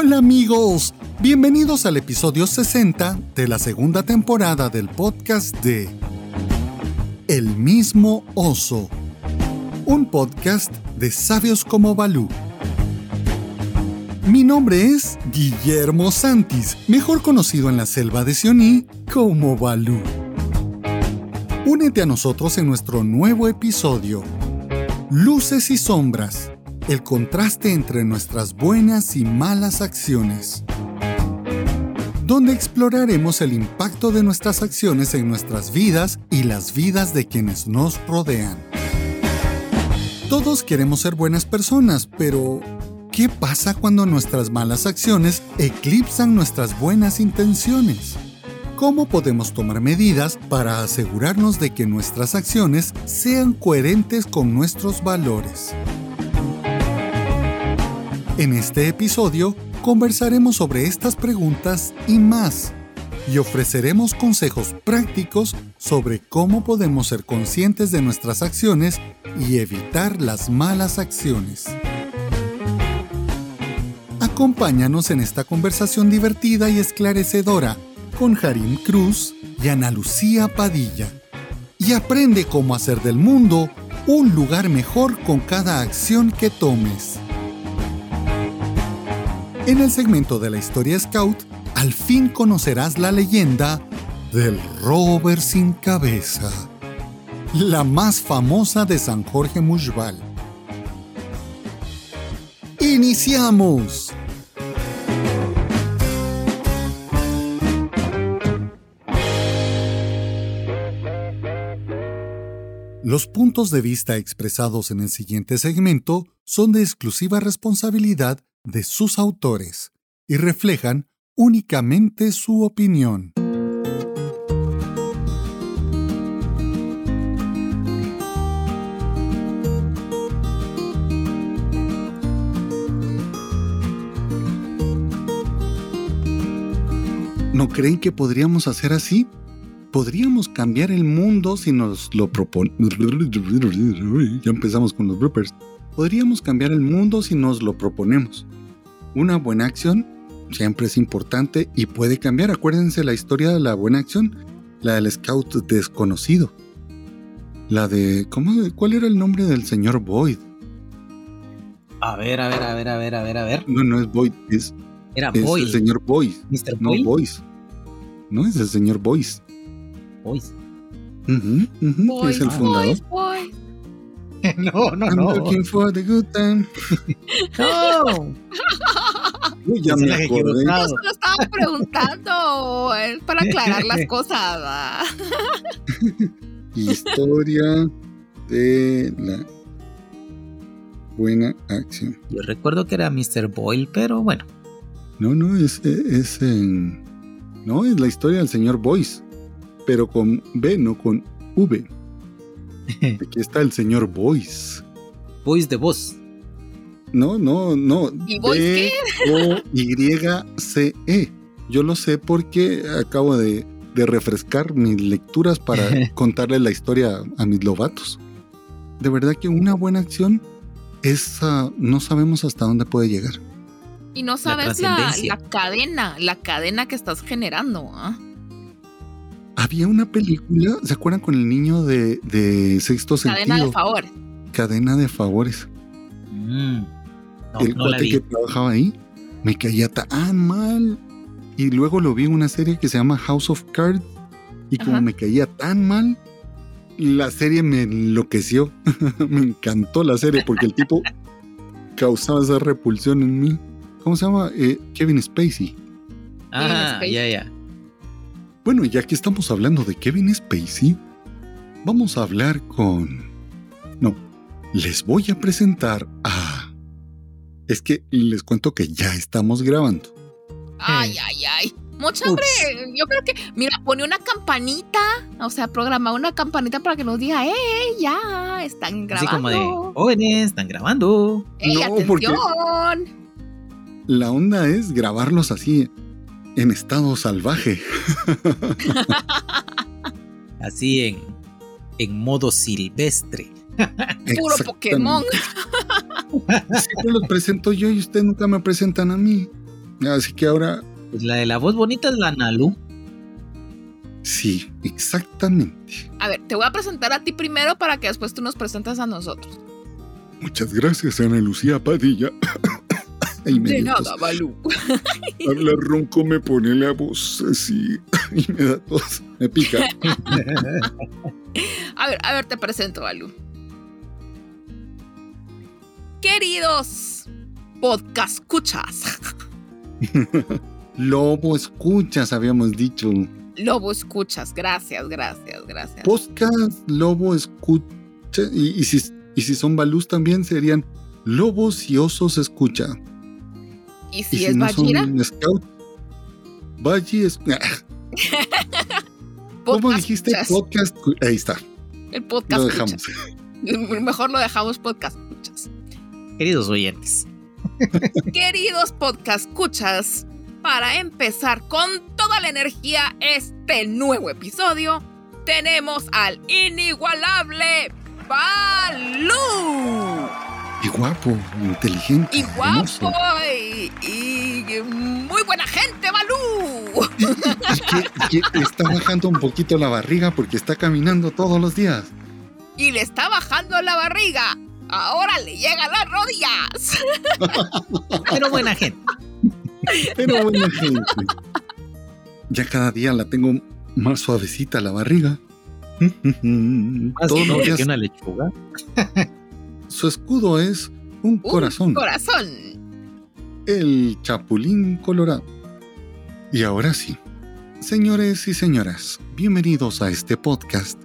Hola amigos, bienvenidos al episodio 60 de la segunda temporada del podcast de El mismo oso, un podcast de sabios como Balú. Mi nombre es Guillermo Santis, mejor conocido en la selva de Sioní como Balú. Únete a nosotros en nuestro nuevo episodio, Luces y Sombras, el contraste entre nuestras buenas y malas acciones, donde exploraremos el impacto de nuestras acciones en nuestras vidas y las vidas de quienes nos rodean. Todos queremos ser buenas personas, pero ¿qué pasa cuando nuestras malas acciones eclipsan nuestras buenas intenciones? ¿Cómo podemos tomar medidas para asegurarnos de que nuestras acciones sean coherentes con nuestros valores? En este episodio conversaremos sobre estas preguntas y más, y ofreceremos consejos prácticos sobre cómo podemos ser conscientes de nuestras acciones y evitar las malas acciones. Acompáñanos en esta conversación divertida y esclarecedora con Harim Cruz y Ana Lucía Padilla. Y aprende cómo hacer del mundo un lugar mejor con cada acción que tomes. En el segmento de la historia Scout, al fin conocerás la leyenda del rover sin cabeza, la más famosa de San Jorge Mushbal. ¡Iniciamos! Los puntos de vista expresados en el siguiente segmento son de exclusiva responsabilidad de sus autores y reflejan únicamente su opinión. ¿No creen que podríamos hacer así? Podríamos cambiar el mundo si nos lo proponemos. Ya empezamos con los bloopers. Podríamos cambiar el mundo si nos lo proponemos. Una buena acción siempre es importante y puede cambiar. Acuérdense la historia de la buena acción, la del scout desconocido. La de. ¿cómo, ¿Cuál era el nombre del señor Boyd? A ver, a ver, a ver, a ver, a ver, a ver. No, no es Boyd, es. Era es Boyd. el señor Boyd. Mr. No, Boyd. Boyce. No, es el señor Boyce. Boyd. Ujú, Boys, es el fundador. boys, boys. no, no, I'm no. looking for the good time. No. Uy, ya Es me acordé. equivocado. Solo estaba preguntando es para aclarar las cosas. ¿va? Historia de la buena acción. Yo recuerdo que era Mr. Boyle, pero bueno. No, no, es, es en. No, es la historia del señor Boyce. Pero con B, no con V. Aquí está el señor Boyce. Boys de voz. No, no, no. ¿Y Boyce B-O-Y-C-E. E. Yo lo sé porque acabo de, de refrescar mis lecturas para contarle la historia a mis lobatos. De verdad que una buena acción es. no sabemos hasta dónde puede llegar. Y no sabes la, la cadena, la cadena que estás generando. ¿ah? Había una película, ¿se acuerdan con el niño de, de sexto Cadena sentido? de favor. Cadena de favores. Mm. No, el no cuate que trabajaba ahí me caía tan mal. Y luego lo vi en una serie que se llama House of Cards. Y como Ajá. me caía tan mal, la serie me enloqueció. me encantó la serie porque el tipo causaba esa repulsión en mí. ¿Cómo se llama? Eh, Kevin Spacey. Ah, ya, ya. Bueno, ya que estamos hablando de Kevin Spacey, vamos a hablar con... No, les voy a presentar a... Es que les cuento que ya estamos grabando. Ay, ay, ay. Mucha hambre. Yo creo que, mira, pone una campanita, o sea, programa una campanita para que nos diga, ¡eh, ya! Están Así grabando. como de jóvenes, están grabando. ¡Ey, No, porque- atención! La onda es grabarlos así, en estado salvaje. Así en, en modo silvestre. Puro. Pokémon. Siempre los presento yo y ustedes nunca me presentan a mí. Así que ahora. Pues la de la voz bonita es la Nalu. Sí, exactamente. A ver, te voy a presentar a ti primero para que después tú nos presentes a nosotros. Muchas gracias, Ana Lucía Padilla. Ay, de nada, Balú. Hablar ronco me pone la voz así y me da tos, me pica. a ver, a ver, te presento, Balú. Queridos podcast escuchas. Lobo escuchas, habíamos dicho. Lobo escuchas, gracias, gracias, gracias. Podcast Lobo escucha. Y, si, y si son balús también serían lobos y osos escucha. ¿Y si, es no Scout? es. ¿Cómo dijiste? Podcast. Ahí está. El podcast. Lo dejamos. Mejor lo dejamos podcast. Queridos oyentes. Queridos podcast escuchas, para empezar con toda la energía este nuevo episodio, tenemos al inigualable Balú. Y guapo, inteligente. Y guapo, y, muy buena gente, Balú. Y, que, está bajando un poquito la barriga porque está caminando todos los días. Y le está bajando la barriga. Ahora le llegan las Pero buena gente. Pero buena gente. Ya cada día la tengo más suavecita la barriga. Todos los días. una lechuga. Su escudo es un, corazón. Corazón. El chapulín colorado. Y ahora sí, señores y señoras, bienvenidos a este podcast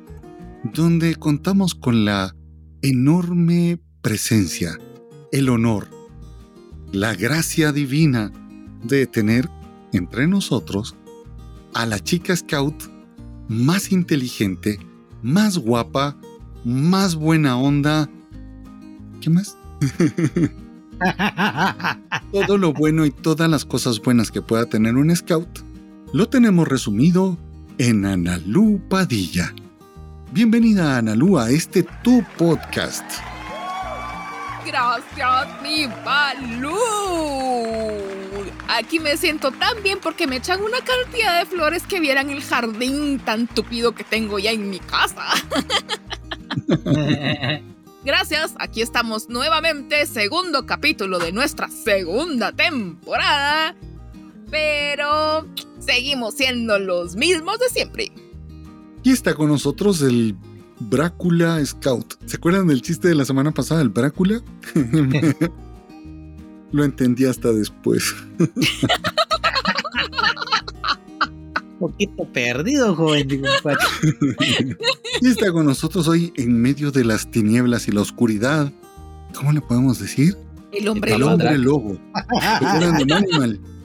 donde contamos con la enorme presencia, el honor, la gracia divina de tener entre nosotros a la chica scout más inteligente, más guapa, más buena onda. ¿Qué más? Todo lo bueno y todas las cosas buenas que pueda tener un scout lo tenemos resumido en Analú Padilla. Bienvenida Analú a este tu podcast. Gracias, mi Balú. Aquí me siento tan bien porque me echan una cantidad de flores que vieran el jardín tan tupido que tengo ya en mi casa. Gracias, aquí estamos nuevamente, segundo capítulo de nuestra segunda temporada. Pero seguimos siendo los mismos de siempre. Y está con nosotros el Brácula Scout. ¿Se acuerdan del chiste de la semana pasada, el Brácula? Lo entendí hasta después. Un poquito perdido, joven. y está con nosotros hoy en medio de las tinieblas y la oscuridad. ¿Cómo le podemos decir? El hombre el lobo. Hombre lobo.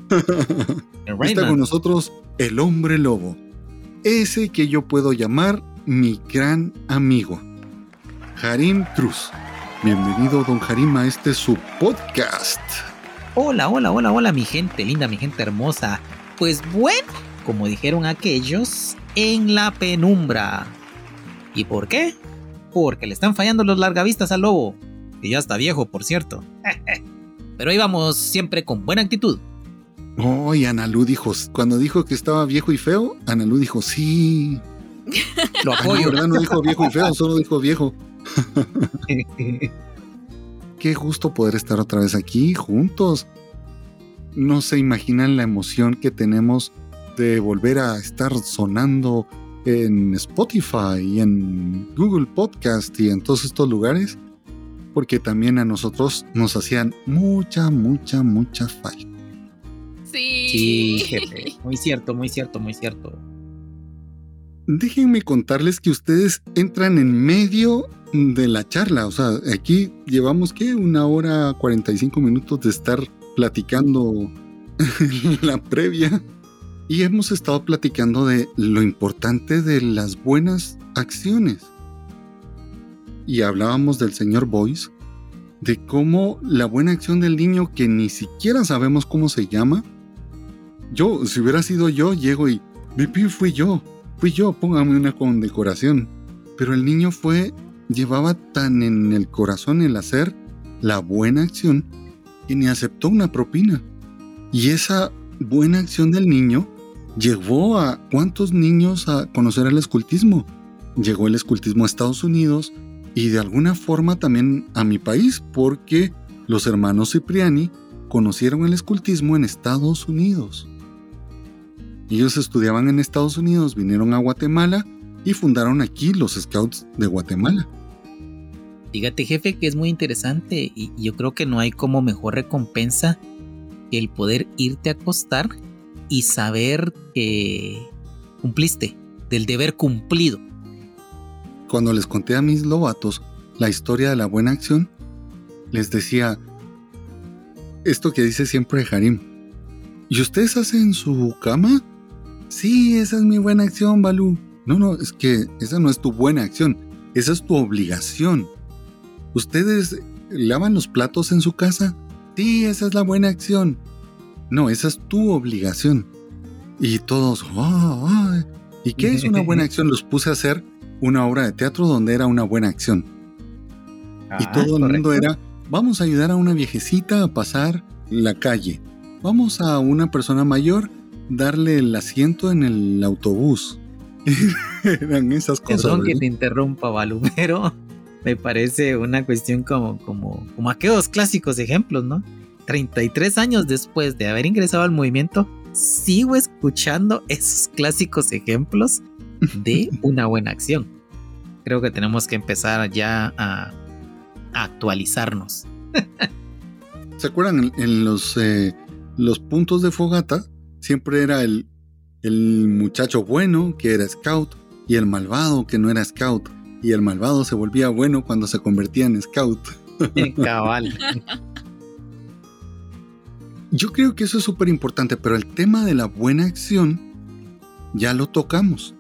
está con nosotros el hombre lobo. Ese que yo puedo llamar mi gran amigo, Harim Cruz. Bienvenido, don Harim, a este su podcast. Hola, hola, hola, hola, mi gente linda, mi gente hermosa. Pues bueno, como dijeron aquellos, en la penumbra. ¿Y por qué? Porque le están fallando los largavistas al lobo, que ya está viejo, por cierto. Pero ahí vamos siempre con buena actitud. Oh, y Analú dijo, cuando dijo que estaba viejo y feo, Analú dijo, sí. Lo apoyo. ¿verdad? No dijo viejo y feo, solo dijo viejo. Qué gusto poder estar otra vez aquí juntos. No se imaginan la emoción que tenemos de volver a estar sonando en Spotify y en Google Podcast y en todos estos lugares, porque también a nosotros nos hacían mucha, mucha, mucha falta. Sí. Sí, jefe. Muy cierto, muy cierto, muy cierto. Déjenme contarles que ustedes entran en medio de la charla. O sea, aquí llevamos que una hora 45 minutos de estar platicando la previa. Y hemos estado platicando de lo importante de las buenas acciones. Y hablábamos del señor Boyce, de cómo la buena acción del niño que ni siquiera sabemos cómo se llama. Yo, si hubiera sido yo, llego y, mi fui yo Fui yo, póngame una condecoración. Pero el niño fue, llevaba tan en el corazón el hacer la buena acción que ni aceptó una propina. Y esa buena acción del niño llevó a cuántos niños a conocer el escultismo. Llegó el escultismo a Estados Unidos y de alguna forma también a mi país porque los hermanos Cipriani conocieron el escultismo en Estados Unidos. Ellos estudiaban en Estados Unidos, vinieron a Guatemala y fundaron aquí los Scouts de Guatemala. Fíjate jefe que es muy interesante y yo creo que no hay como mejor recompensa que el poder irte a acostar y saber que cumpliste, del deber cumplido. Cuando les conté a mis lobatos la historia de la buena acción, les decía esto que dice siempre Harim. ¿Y ustedes hacen su cama? Sí, esa es mi buena acción, Balú. No, no, es que esa no es tu buena acción, esa es tu obligación. ¿Ustedes lavan los platos en su casa? Sí, esa es la buena acción. No, esa es tu obligación. Y todos, ¿y qué es una buena acción? Los puse a hacer una obra de teatro donde era una buena acción. y ah, todo el mundo era, vamos a ayudar a una viejecita a pasar la calle. Vamos a una persona mayor darle el asiento en el autobús. Eran esas cosas. Perdón que te interrumpa, Balu, pero me parece una cuestión como, como, como aquellos clásicos ejemplos, ¿no? 33 años después de haber ingresado al movimiento, sigo escuchando esos clásicos ejemplos de una buena acción. Creo que tenemos que empezar ya a, actualizarnos. ¿Se acuerdan en, los, eh, los puntos de fogata? Siempre era el, el muchacho bueno que era scout y el malvado que no era scout. Y el malvado se volvía bueno cuando se convertía en scout. Cabal. Yo creo que eso es súper importante, pero el tema de la buena acción ya lo tocamos.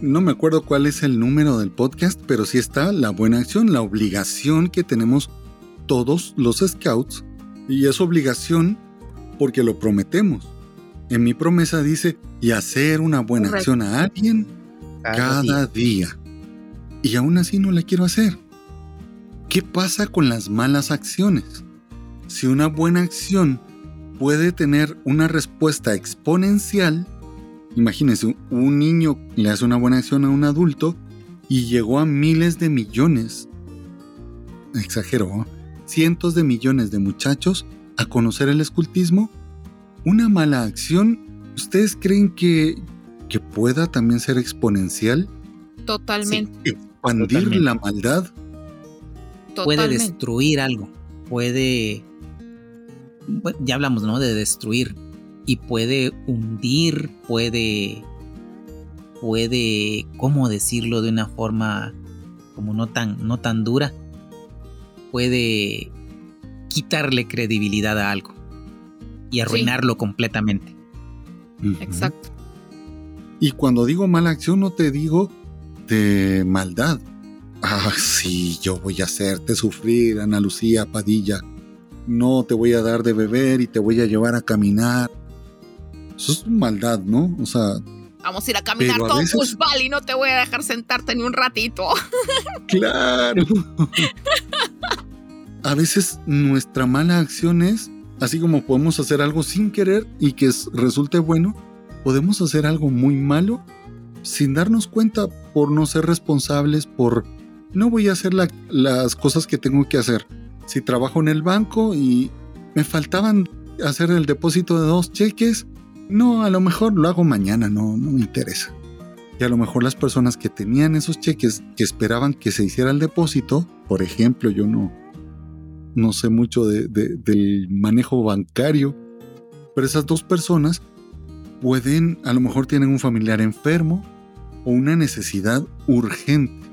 No me acuerdo cuál es el número del podcast, pero sí está la buena acción, la obligación que tenemos todos los scouts. Y es obligación porque lo prometemos. En mi promesa dice, y hacer una buena acción a alguien cada, día. Y aún así no la quiero hacer. ¿Qué pasa con las malas acciones? Si una buena acción puede tener una respuesta exponencial. Imagínense, un niño le hace una buena acción a un adulto y llegó a miles de millones, exagero, cientos de millones de muchachos a conocer el escultismo. Una mala acción, ¿ustedes creen que, que pueda también ser exponencial? Totalmente. expandir la maldad. Puede destruir algo, puede ya hablamos, ¿no? De destruir. Y puede hundir, puede. Puede. ¿Cómo decirlo de una forma como no tan, no tan dura? Puede quitarle credibilidad a algo. Y arruinarlo completamente. Exacto. Y cuando digo mala acción, no te digo de maldad. Ah, sí, yo voy a hacerte sufrir, Ana Lucía Padilla no te voy a dar de beber y te voy a llevar a caminar. Eso es maldad, ¿no? O sea... Vamos a ir a caminar todo veces... y no te voy a dejar sentarte ni un ratito. Claro. a veces nuestra mala acción es, así como podemos hacer algo sin querer y que resulte bueno, podemos hacer algo muy malo sin darnos cuenta por no ser responsables, por no voy a hacer las cosas que tengo que hacer si trabajo en el banco y me faltaban hacer el depósito de dos cheques, no, a lo mejor lo hago mañana, no, no me interesa. Y a lo mejor las personas que tenían esos cheques que esperaban que se hiciera el depósito, por ejemplo, yo no, no sé mucho del manejo bancario, pero esas dos personas pueden, a lo mejor tienen un familiar enfermo o una necesidad urgente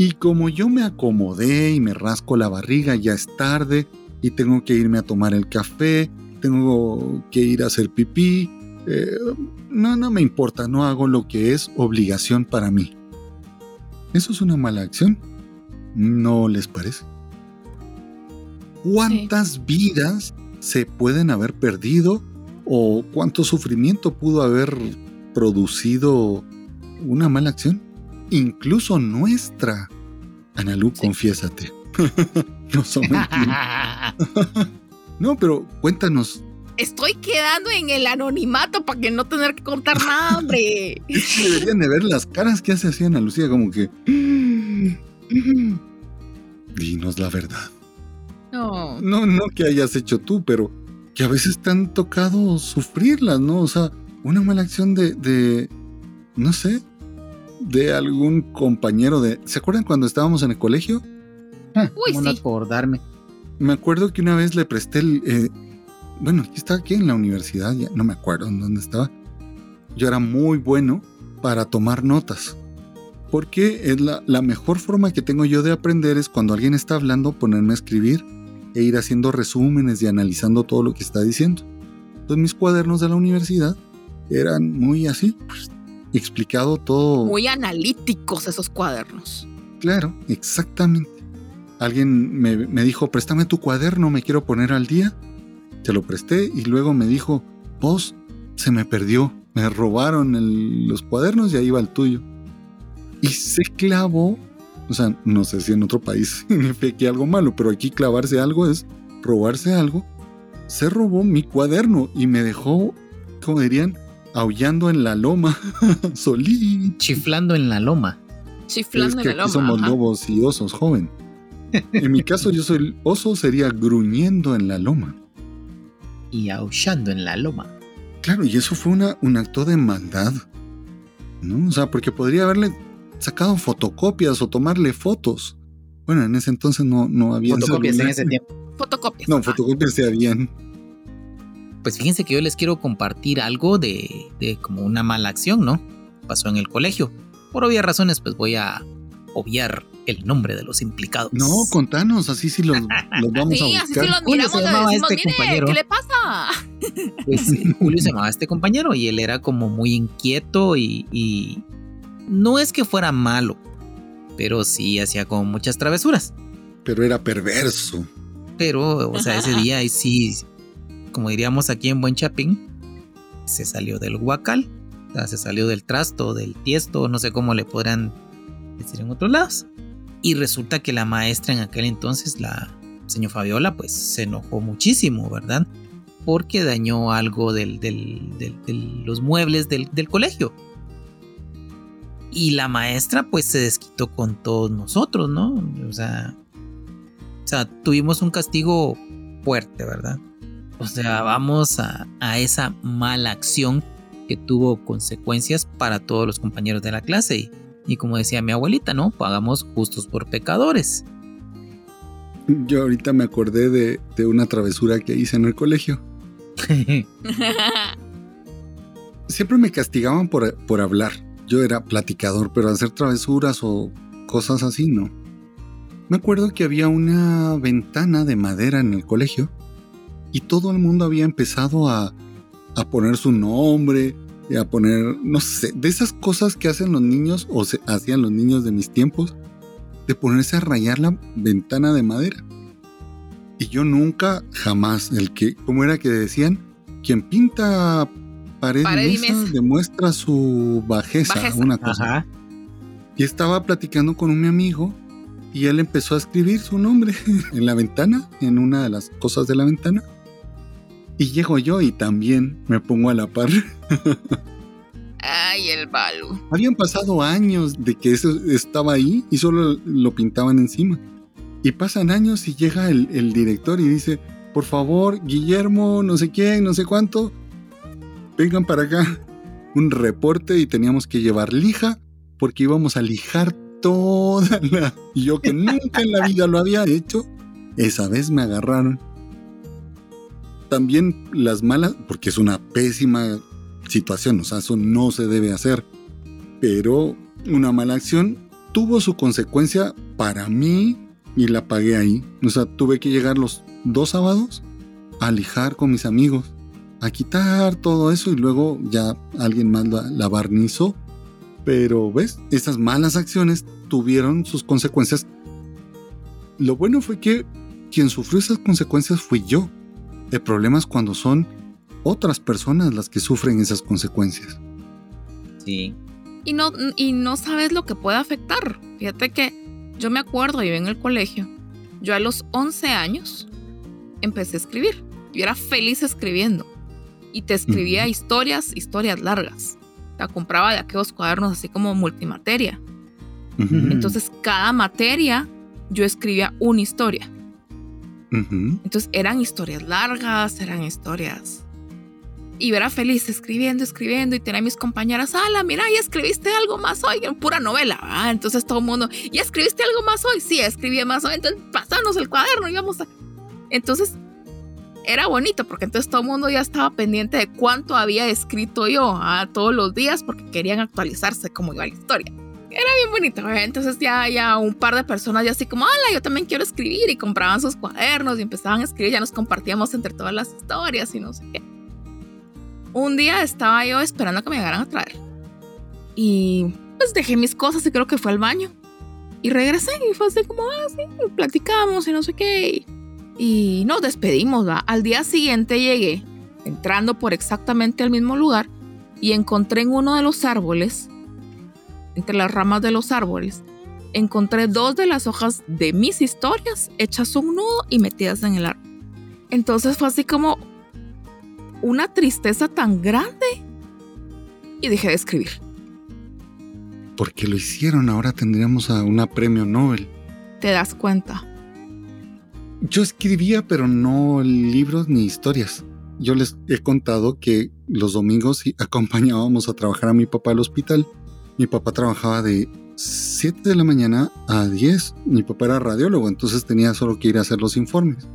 y como yo me acomodé y me rasco la barriga, ya es tarde y tengo que irme a tomar el café, tengo que ir a hacer pipí, eh, no, no me importa, no hago lo que es obligación para mí. ¿Eso es una mala acción? ¿No les parece? ¿Cuántas vidas se pueden haber perdido o cuánto sufrimiento pudo haber producido una mala acción? incluso nuestra. Analú, confiésate. no No, pero cuéntanos, estoy quedando en el anonimato para que no tener que contar nada, hombre. Deberían de ver las caras que hace así Ana Lucía, como que. Dinos la verdad. No. No, no que hayas hecho tú, pero que a veces te han tocado sufrirlas, ¿no? O sea, una mala acción de, de no sé, de algún compañero de... ¿Se acuerdan cuando estábamos en el colegio? Uy, ¿Cómo no sí. acordarme? Me acuerdo que una vez le presté el... eh, bueno, aquí estaba aquí en la universidad, ya no me acuerdo en dónde estaba. Yo era muy bueno para tomar notas. Porque es la, la mejor forma que tengo yo de aprender es cuando alguien está hablando, ponerme a escribir e ir haciendo resúmenes y analizando todo lo que está diciendo. Entonces mis cuadernos de la universidad eran muy así, pues, explicado todo. Muy analíticos esos cuadernos. Claro, exactamente. Alguien me, me dijo, préstame tu cuaderno, me quiero poner al día. Se lo presté y luego me dijo, vos, se me perdió, me robaron el- los cuadernos y ahí va el tuyo. Y se clavó, o sea, no sé si en otro país significa algo malo, pero aquí clavarse algo es robarse algo. Se robó mi cuaderno y me dejó, como dirían, aullando en la loma, solí. Chiflando en la loma. Chiflando es que en el aquí somos ajá. lobos y osos, joven. En mi caso, yo soy el oso, sería gruñendo en la loma. Y aullando en la loma. Claro, y eso fue una, un acto de maldad. ¿No? O sea, porque podría haberle sacado fotocopias o tomarle fotos. Bueno, en ese entonces no, no había. Fotocopias en celular. ese tiempo. Fotocopias. No, fotocopias se habían. Pues fíjense que yo les quiero compartir algo de, de como una mala acción, ¿no? Pasó en el colegio. Por obvias razones, pues voy a obviar el nombre de los implicados. No, contanos, así sí los, los vamos Sí, a así buscar. sí los Julio miramos se llamaba decimos, este mire, compañero". ¿qué le pasa? Pues Julio se llamaba este compañero y él era como muy inquieto y, y no es que fuera malo, pero sí hacía como muchas travesuras. Pero era perverso. Pero, o sea, ese día ahí sí, como diríamos aquí en Buen Chapín, se salió del huacal, o sea, se salió del trasto, del tiesto, no sé cómo le podrán decir en otros lados. Y resulta que la maestra en aquel entonces, la señor Fabiola, pues se enojó muchísimo, ¿verdad? Porque dañó algo del, del- del- de los muebles del, del colegio. Y la maestra pues se desquitó con todos nosotros, ¿no? O sea, o sea, tuvimos un castigo fuerte, ¿verdad? O sea, vamos a, a esa mala acción que tuvo consecuencias para todos los compañeros de la clase. Y, y como decía mi abuelita, ¿no? Pagamos justos por pecadores. Yo ahorita me acordé de, de una travesura que hice en el colegio. Siempre me castigaban por, por hablar. Yo era platicador, pero hacer travesuras o cosas así, no. Me acuerdo que había una ventana de madera en el colegio y todo el mundo había empezado a, a poner su nombre, y a poner, no sé, de esas cosas que hacen los niños o se hacían los niños de mis tiempos, de ponerse a rayar la ventana de madera. Y yo nunca, jamás, el que, ¿cómo era que decían? Quien pinta pared, Pared y y mesa, mesa. demuestra su bajeza, Bajeza. una cosa. Ajá. Y estaba platicando con un mi amigo y él empezó a escribir su nombre en la ventana, en una de las cosas de la ventana. Y llego yo y también me pongo a la par. Ay, el Balu. Habían pasado años de que eso estaba ahí y solo lo pintaban encima. Y pasan años y llega el, el director y dice, por favor, Guillermo, no sé quién, no sé cuánto, vengan para acá. Un reporte y teníamos que llevar lija porque íbamos a lijar toda la... Y yo que nunca en la vida lo había hecho, esa vez me agarraron. También las malas, porque es una pésima situación, o sea, eso no se debe hacer. Pero una mala acción tuvo su consecuencia para mí y la pagué ahí. O sea, tuve que llegar los dos sábados a lijar con mis amigos, a quitar todo eso y luego ya alguien más la, la barnizó. Pero, ¿ves? Esas malas acciones tuvieron sus consecuencias. Lo bueno fue que quien sufrió esas consecuencias fui yo. El problema es cuando son otras personas las que sufren esas consecuencias. Sí. Y no, y no sabes lo que puede afectar. Fíjate que yo me acuerdo, yo en el colegio, yo a los 11 años empecé a escribir. Yo era feliz escribiendo. Y te escribía historias, historias largas. La compraba de aquellos cuadernos así como multimateria. Entonces, cada materia yo escribía una historia. Entonces, eran historias largas, eran historias. Y yo era feliz escribiendo, escribiendo y tenía a mis compañeras, ala, mira, ya escribiste algo más hoy, en pura novela. Ah, entonces todo el mundo, ¿ya escribiste algo más hoy? Sí, escribí más hoy. Entonces, pasanos el cuaderno y vamos a. Entonces, era bonito porque entonces todo el mundo ya estaba pendiente de cuánto había escrito yo ah, todos los días porque querían actualizarse como iba la historia era bien bonito. Entonces ya, ya un par de personas ya así como, hola, yo también quiero escribir y compraban sus cuadernos y empezaban a escribir, ya nos compartíamos entre todas las historias y no sé qué. Un día estaba yo esperando que me llegaran a traer y pues dejé mis cosas y creo que fue al baño y regresé y fue así como, ah, sí, platicamos y no sé qué. Nos despedimos, ¿va? Al día siguiente llegué entrando por exactamente el mismo lugar y encontré en uno de los árboles entre las ramas de los árboles, encontré dos de las hojas de mis historias hechas un nudo y metidas en el árbol. Entonces fue así como una tristeza tan grande y dejé de escribir. Porque lo hicieron, ahora tendríamos a una premio Nobel. ¿Te das cuenta? Yo escribía, pero no libros ni historias. Yo les he contado que los domingos acompañábamos a trabajar a mi papá al hospital mi papá trabajaba de 7 de la mañana a 10. Mi papá era radiólogo, entonces tenía solo que ir a hacer los informes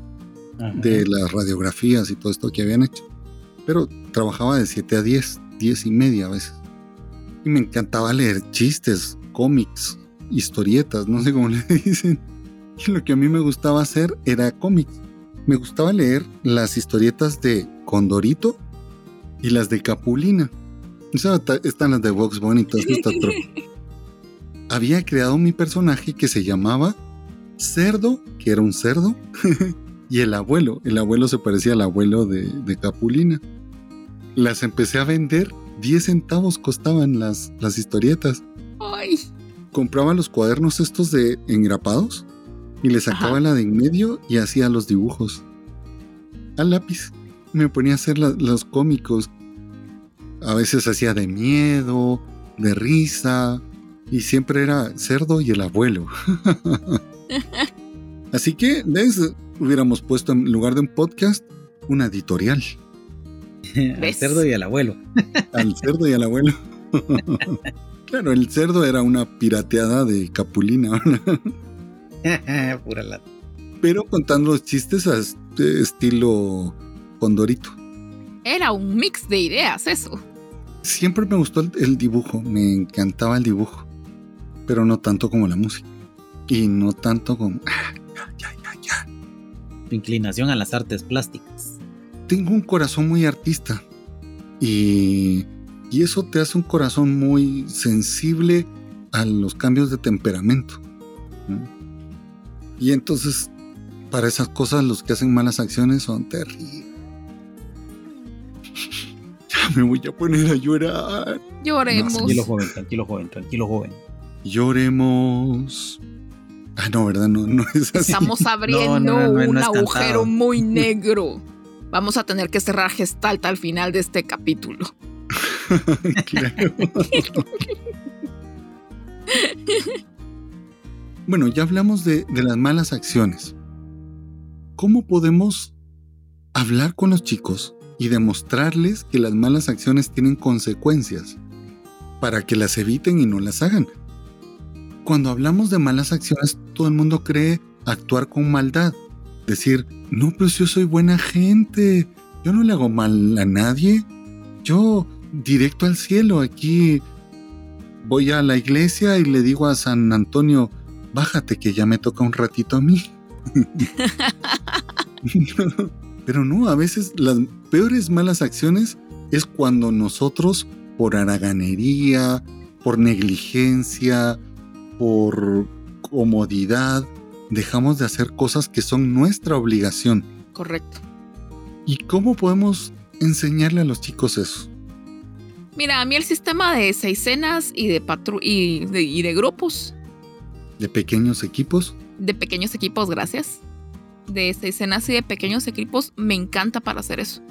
de las radiografías y todo esto que habían hecho. Pero trabajaba de 7 a 10, 10 y media a veces. Y me encantaba leer chistes, cómics, historietas, no sé cómo le dicen. Lo que a mí me gustaba hacer era cómics. Me gustaba leer las historietas de Condorito y las de Capulina están las de Vox Bunny estas, había creado mi personaje que se llamaba Cerdo, que era un cerdo, y el abuelo. El abuelo se parecía al abuelo de, Capulina. Las empecé a vender, 10 centavos costaban las, las historietas. Ay. Compraba los cuadernos estos de engrapados y le sacaba la de en medio y hacía los dibujos. Al lápiz. Me ponía a hacer los cómicos a veces hacía de miedo, de risa, y siempre era cerdo y el abuelo. Así que, ¿ves? Hubiéramos puesto en lugar de un podcast, una editorial. al cerdo y al abuelo. al cerdo y al abuelo. claro, el cerdo era una pirateada de Capulina. Pura lata. Pero contando los chistes a estilo Condorito. Era un mix de ideas, eso siempre me gustó el, dibujo, me encantaba el dibujo, pero no tanto como la música. Y no tanto como... Ah, ya, ya, ya, inclinación a las artes plásticas. Tengo un corazón muy artista y, y eso te hace un corazón muy sensible a los cambios de temperamento. Y entonces, para esas cosas, los que hacen malas acciones son terribles me voy a poner a llorar. Lloremos. tranquilo, joven, tranquilo, joven, tranquilo, joven. Lloremos. Ah, no, ¿verdad? No, no es así. Estamos abriendo un agujero muy negro. Vamos a tener que cerrar Gestalt al final de este capítulo. claro. Bueno, ya hablamos de, de las malas acciones. ¿Cómo podemos hablar con los chicos y demostrarles que las malas acciones tienen consecuencias para que las eviten y no las hagan. Cuando hablamos de malas acciones, todo el mundo cree actuar con maldad. Decir, no, pero yo soy buena gente, yo no le hago mal a nadie, yo directo al cielo, aquí voy a la iglesia y le digo a San Antonio, bájate que ya me toca un ratito a mí. Pero no, a veces las peores malas acciones es cuando nosotros, por haraganería, por negligencia, por comodidad, dejamos de hacer cosas que son nuestra obligación. Correcto. ¿Y cómo podemos enseñarle a los chicos eso? Mira, a mí el sistema de seisenas y de, y y de grupos. ¿De pequeños equipos? De pequeños equipos, gracias de escenas y de pequeños equipos me encanta para hacer eso.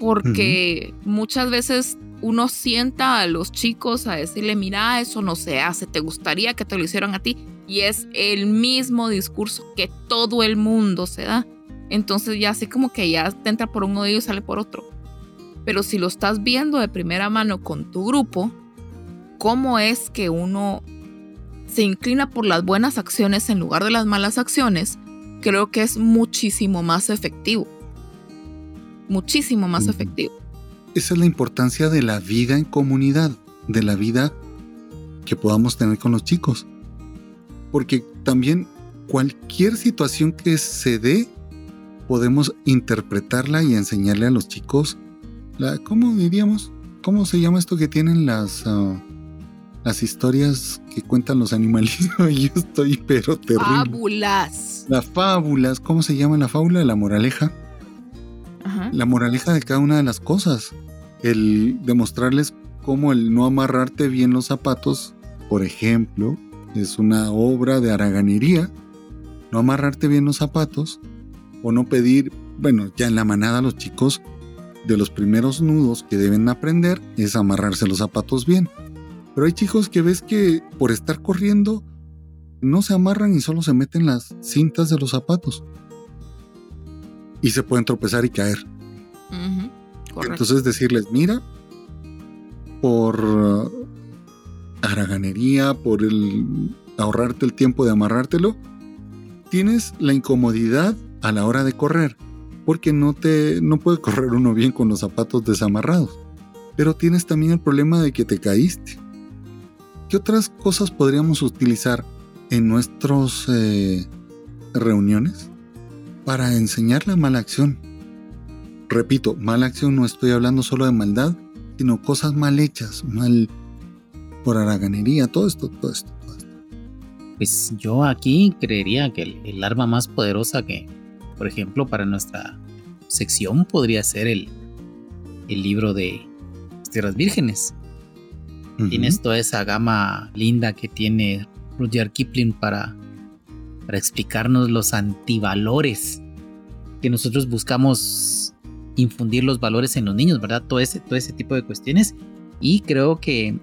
Porque muchas veces uno sienta a los chicos a decirle, mira, eso no se hace, te gustaría que te lo hicieran a ti. Y es el mismo discurso que todo el mundo se da. Entonces ya así como que ya te entra por un oído y sale por otro. Pero si lo estás viendo de primera mano con tu grupo, ¿cómo es que uno se inclina por las buenas acciones en lugar de las malas acciones? Creo que es muchísimo más efectivo. Muchísimo más efectivo. Esa es la importancia de la vida en comunidad, de la vida que podamos tener con los chicos. Porque también cualquier situación que se dé, podemos interpretarla y enseñarle a los chicos ¿cómo diríamos? ¿Cómo se llama esto que tienen las, ah, las historias que cuentan los animalitos? Yo estoy pero terrible. Fábulas. Las fábulas, ¿cómo se llama la fábula? La moraleja. La moraleja de cada una de las cosas. El demostrarles cómo el no amarrarte bien los zapatos, por ejemplo, es una obra de haraganería. No amarrarte bien los zapatos o no pedir, bueno, ya en la manada los chicos de los primeros nudos que deben aprender es amarrarse los zapatos bien. Pero hay chicos que ves que por estar corriendo no se amarran y solo se meten las cintas de los zapatos. Y se pueden tropezar y caer. Entonces decirles, mira, por uh, haraganería, por el ahorrarte el tiempo de amarrártelo, tienes la incomodidad a la hora de correr porque no te no puede correr uno bien con los zapatos desamarrados. Pero tienes también el problema de que te caíste. ¿Qué otras cosas podríamos utilizar en nuestras eh, reuniones para enseñar la mala acción? Repito, mala acción no estoy hablando solo de maldad, sino cosas mal hechas, mal por haraganería, todo esto, todo esto, todo esto. Pues yo aquí creería que el arma más poderosa que, por ejemplo, para nuestra sección podría ser el, el libro de Tierras Vírgenes. Tienes toda esa gama linda que tiene Rudyard Kipling para, para explicarnos los antivalores que nosotros buscamos infundir los valores en los niños, ¿verdad? Todo ese, todo ese tipo de cuestiones. Y creo que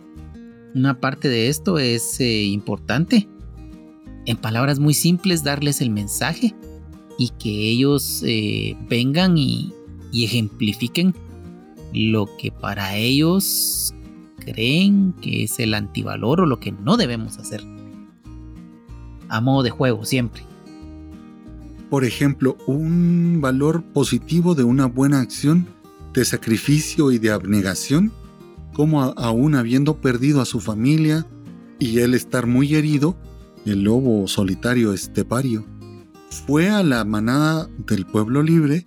una parte de esto es eh, importante. En palabras muy simples, darles el mensaje y que ellos eh, vengan y, ejemplifiquen lo que para ellos creen que es el antivalor o lo que no debemos hacer. A modo de juego, siempre. Por ejemplo, un valor positivo de una buena acción de sacrificio y de abnegación, como aún habiendo perdido a su familia y él estar muy herido, el lobo solitario estepario fue a la manada del pueblo libre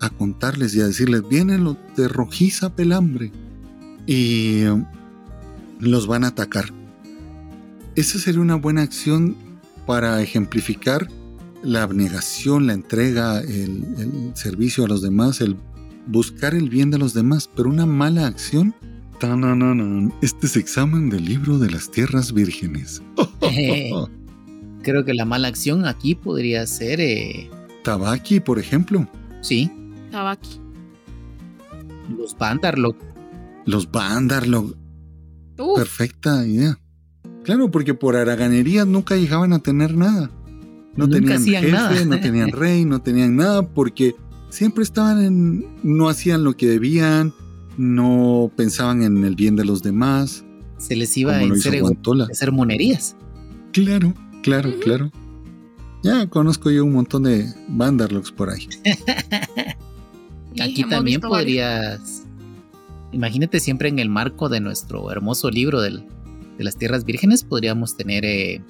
a contarles y a decirles, vienen los de rojiza pelambre y los van a atacar. Esa sería una buena acción para ejemplificar la abnegación, la entrega, el, servicio a los demás, el buscar el bien de los demás, pero una mala acción. Este es examen del libro de las tierras vírgenes. creo que la mala acción aquí podría ser... Eh, Tabaki, por ejemplo. Sí. Tabaki. Los Bandarlock. Los Bandarlock. Perfecta idea. Claro, porque por haraganerías nunca llegaban a tener nada. No tenían jefe, no tenían rey, no tenían nada, porque siempre estaban en. no hacían lo que debían, no pensaban en el bien de los demás. Se les iba a hacer monerías. Claro. Claro, claro. Ya conozco yo un montón de Bandarlocks por ahí. Aquí también podrías. Imagínate siempre en el marco de nuestro hermoso libro de las tierras vírgenes, podríamos tener eh,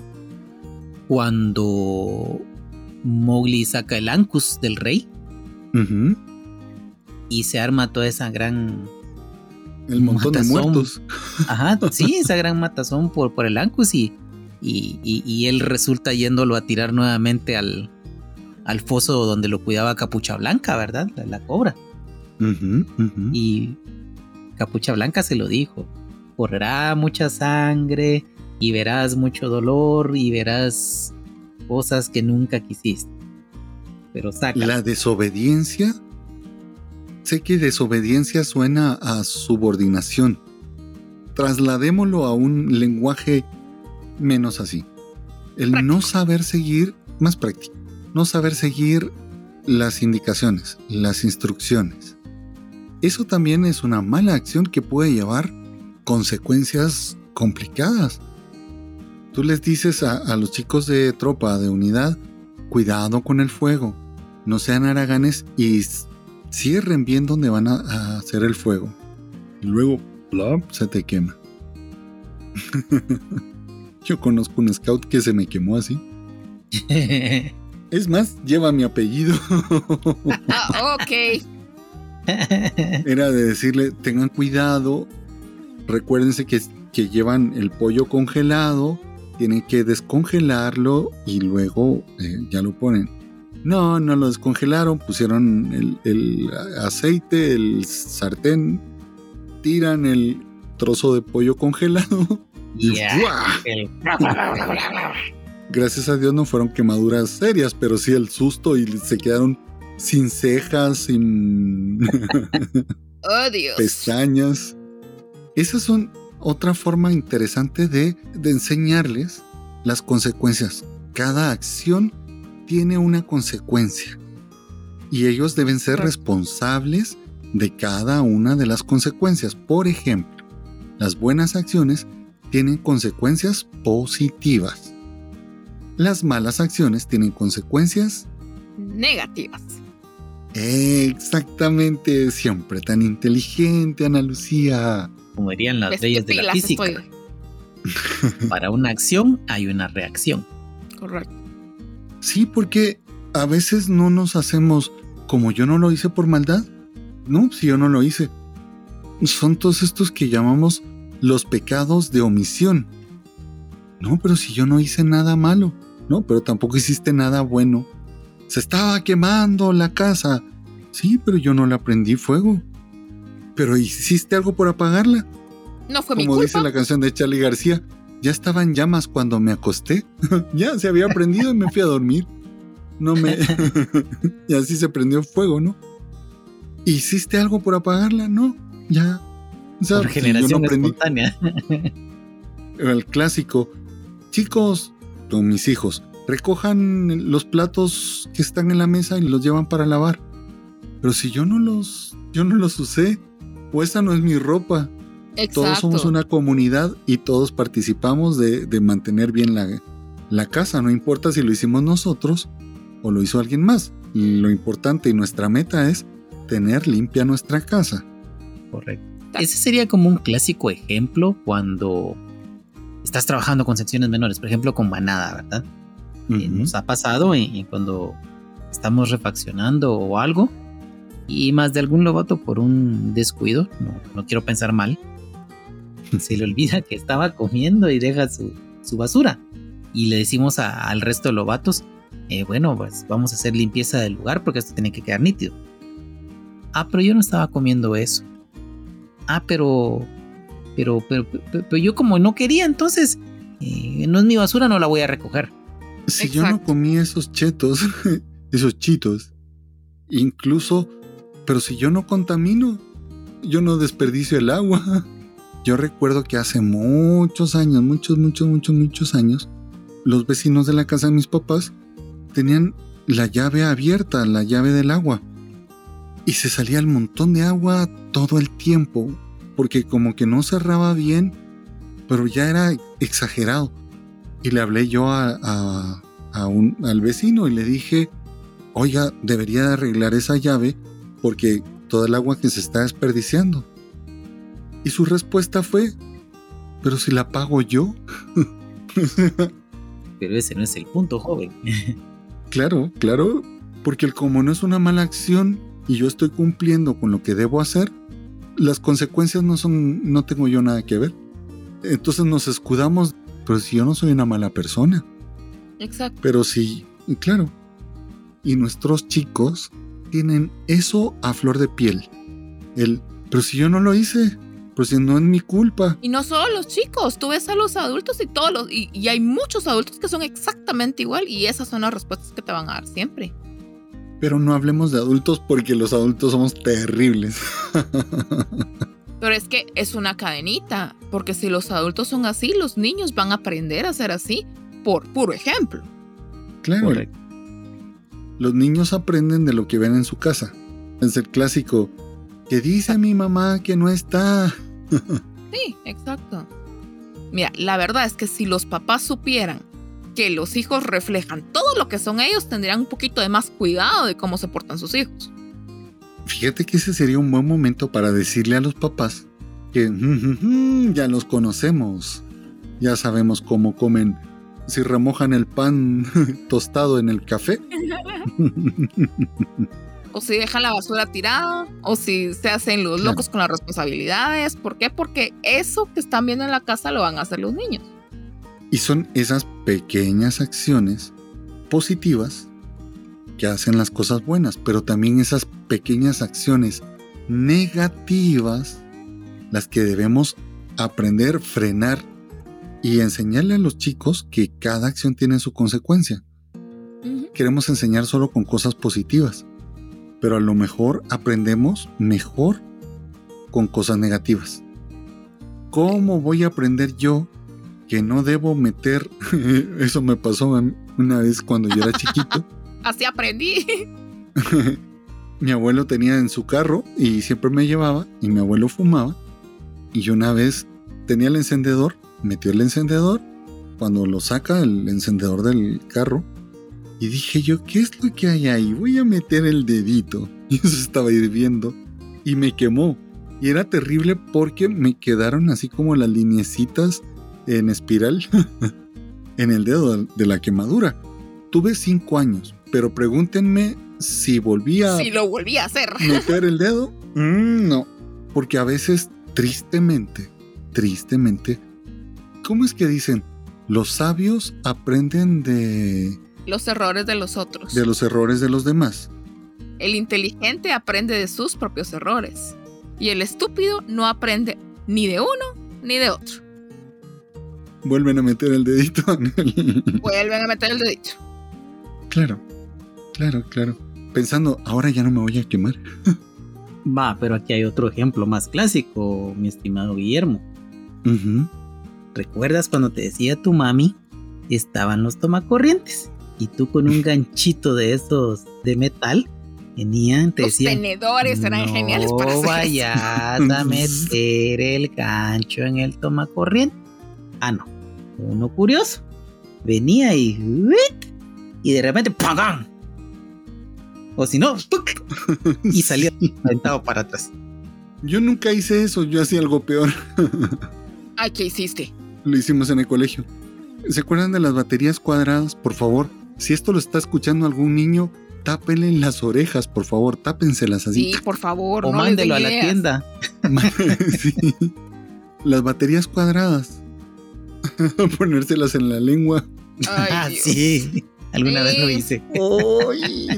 cuando Mowgli saca el Ankus del rey y se arma toda esa gran. El montón de muertos. Ajá, sí, esa gran matazón por, por el Ankus y y, él resulta yéndolo a tirar nuevamente al, al foso donde lo cuidaba Capucha Blanca, ¿verdad? La, cobra. Y Capucha Blanca se lo dijo, correrá mucha sangre y verás mucho dolor y verás cosas que nunca quisiste. pero saca. La desobediencia. Sé que desobediencia suena a subordinación. Trasladémoslo a un lenguaje menos así. El no saber seguir, más práctico, no saber seguir las indicaciones, las instrucciones. Eso también es una mala acción que puede llevar consecuencias complicadas. Tú les dices a, los chicos de tropa, de unidad, cuidado con el fuego, no sean haraganes y cierren bien donde van a, hacer el fuego. Y luego, plop, se te quema. Yo conozco un scout que se me quemó así. es más, lleva mi apellido. ah, ok. Era de decirle, tengan cuidado, recuérdense que, que llevan el pollo congelado, tienen que descongelarlo y luego eh, ya lo ponen. No, no lo descongelaron, pusieron el, aceite, el sartén, tiran el trozo de pollo congelado y Gracias a Dios no fueron quemaduras serias, pero sí el susto y se quedaron sin cejas, sin oh, pestañas. Esas son otra forma interesante de, de enseñarles las consecuencias. Cada acción tiene una consecuencia y ellos deben ser responsables de cada una de las consecuencias. Por ejemplo, las buenas acciones tienen consecuencias positivas. Las malas acciones tienen consecuencias negativas. Exactamente, siempre tan inteligente, Ana Lucía. Como dirían las leyes de la física. Para una acción hay una reacción. Correcto. Sí, porque a veces no nos hacemos como yo no lo hice por maldad. No, si yo no lo hice. Son todos estos que llamamos los pecados de omisión. No, pero si yo no hice nada malo. No, pero tampoco hiciste nada bueno. Se estaba quemando la casa. Sí, pero yo no la prendí fuego. Pero hiciste algo por apagarla. No fue Como mi culpa. dice la canción de Charlie García, ya estaba en llamas cuando me acosté. ya se había prendido y me fui a dormir. No me. y así se prendió fuego, ¿no? ¿Hiciste algo por apagarla? No, ya. por generación espontánea. El clásico. Chicos, con mis hijos, recojan los platos que están en la mesa y los llevan para lavar. Pero si yo no los, yo no los usé, o esa no es mi ropa. Todos somos una comunidad y todos participamos de, mantener bien la, la casa, no importa si lo hicimos nosotros o lo hizo alguien más. Lo importante y nuestra meta es tener limpia nuestra casa. Correcto. Ese sería como un clásico ejemplo cuando estás trabajando con secciones menores, por ejemplo con manada, ¿verdad? Nos ha pasado cuando estamos refaccionando o algo y más de algún lobato por un descuido, no, quiero pensar mal, se le olvida que estaba comiendo y deja su, basura. Y le decimos al resto de lobatos, eh, bueno, pues vamos a hacer limpieza del lugar porque esto tiene que quedar nítido. Ah, pero yo no estaba comiendo eso. Ah, pero, pero, pero, pero, yo como no quería, entonces eh, no es mi basura, no la voy a recoger si yo no comí esos chetos, esos chitos, incluso, pero si yo no contamino, yo no desperdicio el agua. Yo recuerdo que hace muchos años, muchos, muchos, muchos, muchos años, los vecinos de la casa de mis papás tenían la llave abierta, la llave del agua. Y se salía el montón de agua todo el tiempo, porque como que no cerraba bien, pero ya era exagerado. Y le hablé yo a, un, al vecino y le dije, oiga, debería arreglar esa llave porque todo el agua que se está desperdiciando. Y su respuesta fue, pero si la pago yo. pero ese no es el punto, joven. claro, claro, porque el como no es una mala acción y yo estoy cumpliendo con lo que debo hacer, las consecuencias no son, no tengo yo nada que ver. Entonces nos escudamos pero si yo no soy una mala persona. Exacto. Pero sí, claro. Y nuestros chicos tienen eso a flor de piel. El, pero si yo no lo hice, pues si no es mi culpa. Y no solo los chicos, tú ves a los adultos y todos los, y, hay muchos adultos que son exactamente igual y esas son las respuestas que te van a dar siempre. Pero no hablemos de adultos porque los adultos somos terribles. Pero es que es una cadenita, porque si los adultos son así, los niños van a aprender a ser así por puro ejemplo. Claro. Los niños aprenden de lo que ven en su casa. Es el clásico, que dice mi mamá que no está. sí, exacto. Mira, la verdad es que si los papás supieran que los hijos reflejan todo lo que son ellos, tendrían un poquito de más cuidado de cómo se portan sus hijos. Fíjate que ese sería un buen momento para decirle a los papás que ya los conocemos, ya sabemos cómo comen, si remojan el pan tostado en el café. o si dejan la basura tirada, o si se hacen los locos con las responsabilidades. ¿Por qué? Porque eso que están viendo en la casa lo van a hacer los niños. Y son esas pequeñas acciones positivas que hacen las cosas buenas, pero también esas pequeñas acciones negativas las que debemos aprender, frenar y enseñarle a los chicos que cada acción tiene su consecuencia. Queremos enseñar solo con cosas positivas pero a lo mejor aprendemos mejor con cosas negativas. ¿Cómo voy a aprender yo que no debo meter? Eso me pasó una vez cuando yo era chiquito. Así aprendí. mi abuelo tenía en su carro y siempre me llevaba y mi abuelo fumaba. Y una vez tenía el encendedor, metió el encendedor. Cuando lo saca el encendedor del carro, y dije yo, ¿qué es lo que hay ahí? Voy a meter el dedito. Y eso estaba hirviendo. Y me quemó. Y era terrible porque me quedaron así como las linecitas en espiral en el dedo de la quemadura. Tuve cinco años, pero pregúntenme si volvía si lo volví a hacer. meter el dedo. Mm, no, porque a veces tristemente, tristemente, ¿cómo es que dicen? Los sabios aprenden de los errores de los otros. De los errores de los demás. El inteligente aprende de sus propios errores. Y el estúpido no aprende ni de uno ni de otro. Vuelven a meter el dedito. Vuelven a meter el dedito. Claro, claro, claro. Pensando, ahora ya no me voy a quemar. Va, pero aquí hay otro ejemplo más clásico, mi estimado Guillermo. ¿Recuerdas cuando te decía tu mami? Estaban los tomacorrientes y tú con un ganchito de esos de metal venían, te Los tenedores eran geniales para hacer vayas a meter el gancho en el tomacorriente. Ah, no. Uno curioso. Venía y... Y de repente... ¡pagán! O si no... Y salía aventado para atrás. Yo nunca hice eso. Yo hacía algo peor. Ay, ¿qué hiciste? Lo hicimos en el colegio. ¿Se acuerdan de las baterías cuadradas? Por favor, si esto lo está escuchando algún niño, tápenle las orejas, por favor, tápenselas así. Sí, por favor. O mándelo a la tienda. Las baterías cuadradas. Ponérselas en la lengua. Ay, ah, sí. Alguna vez lo hice.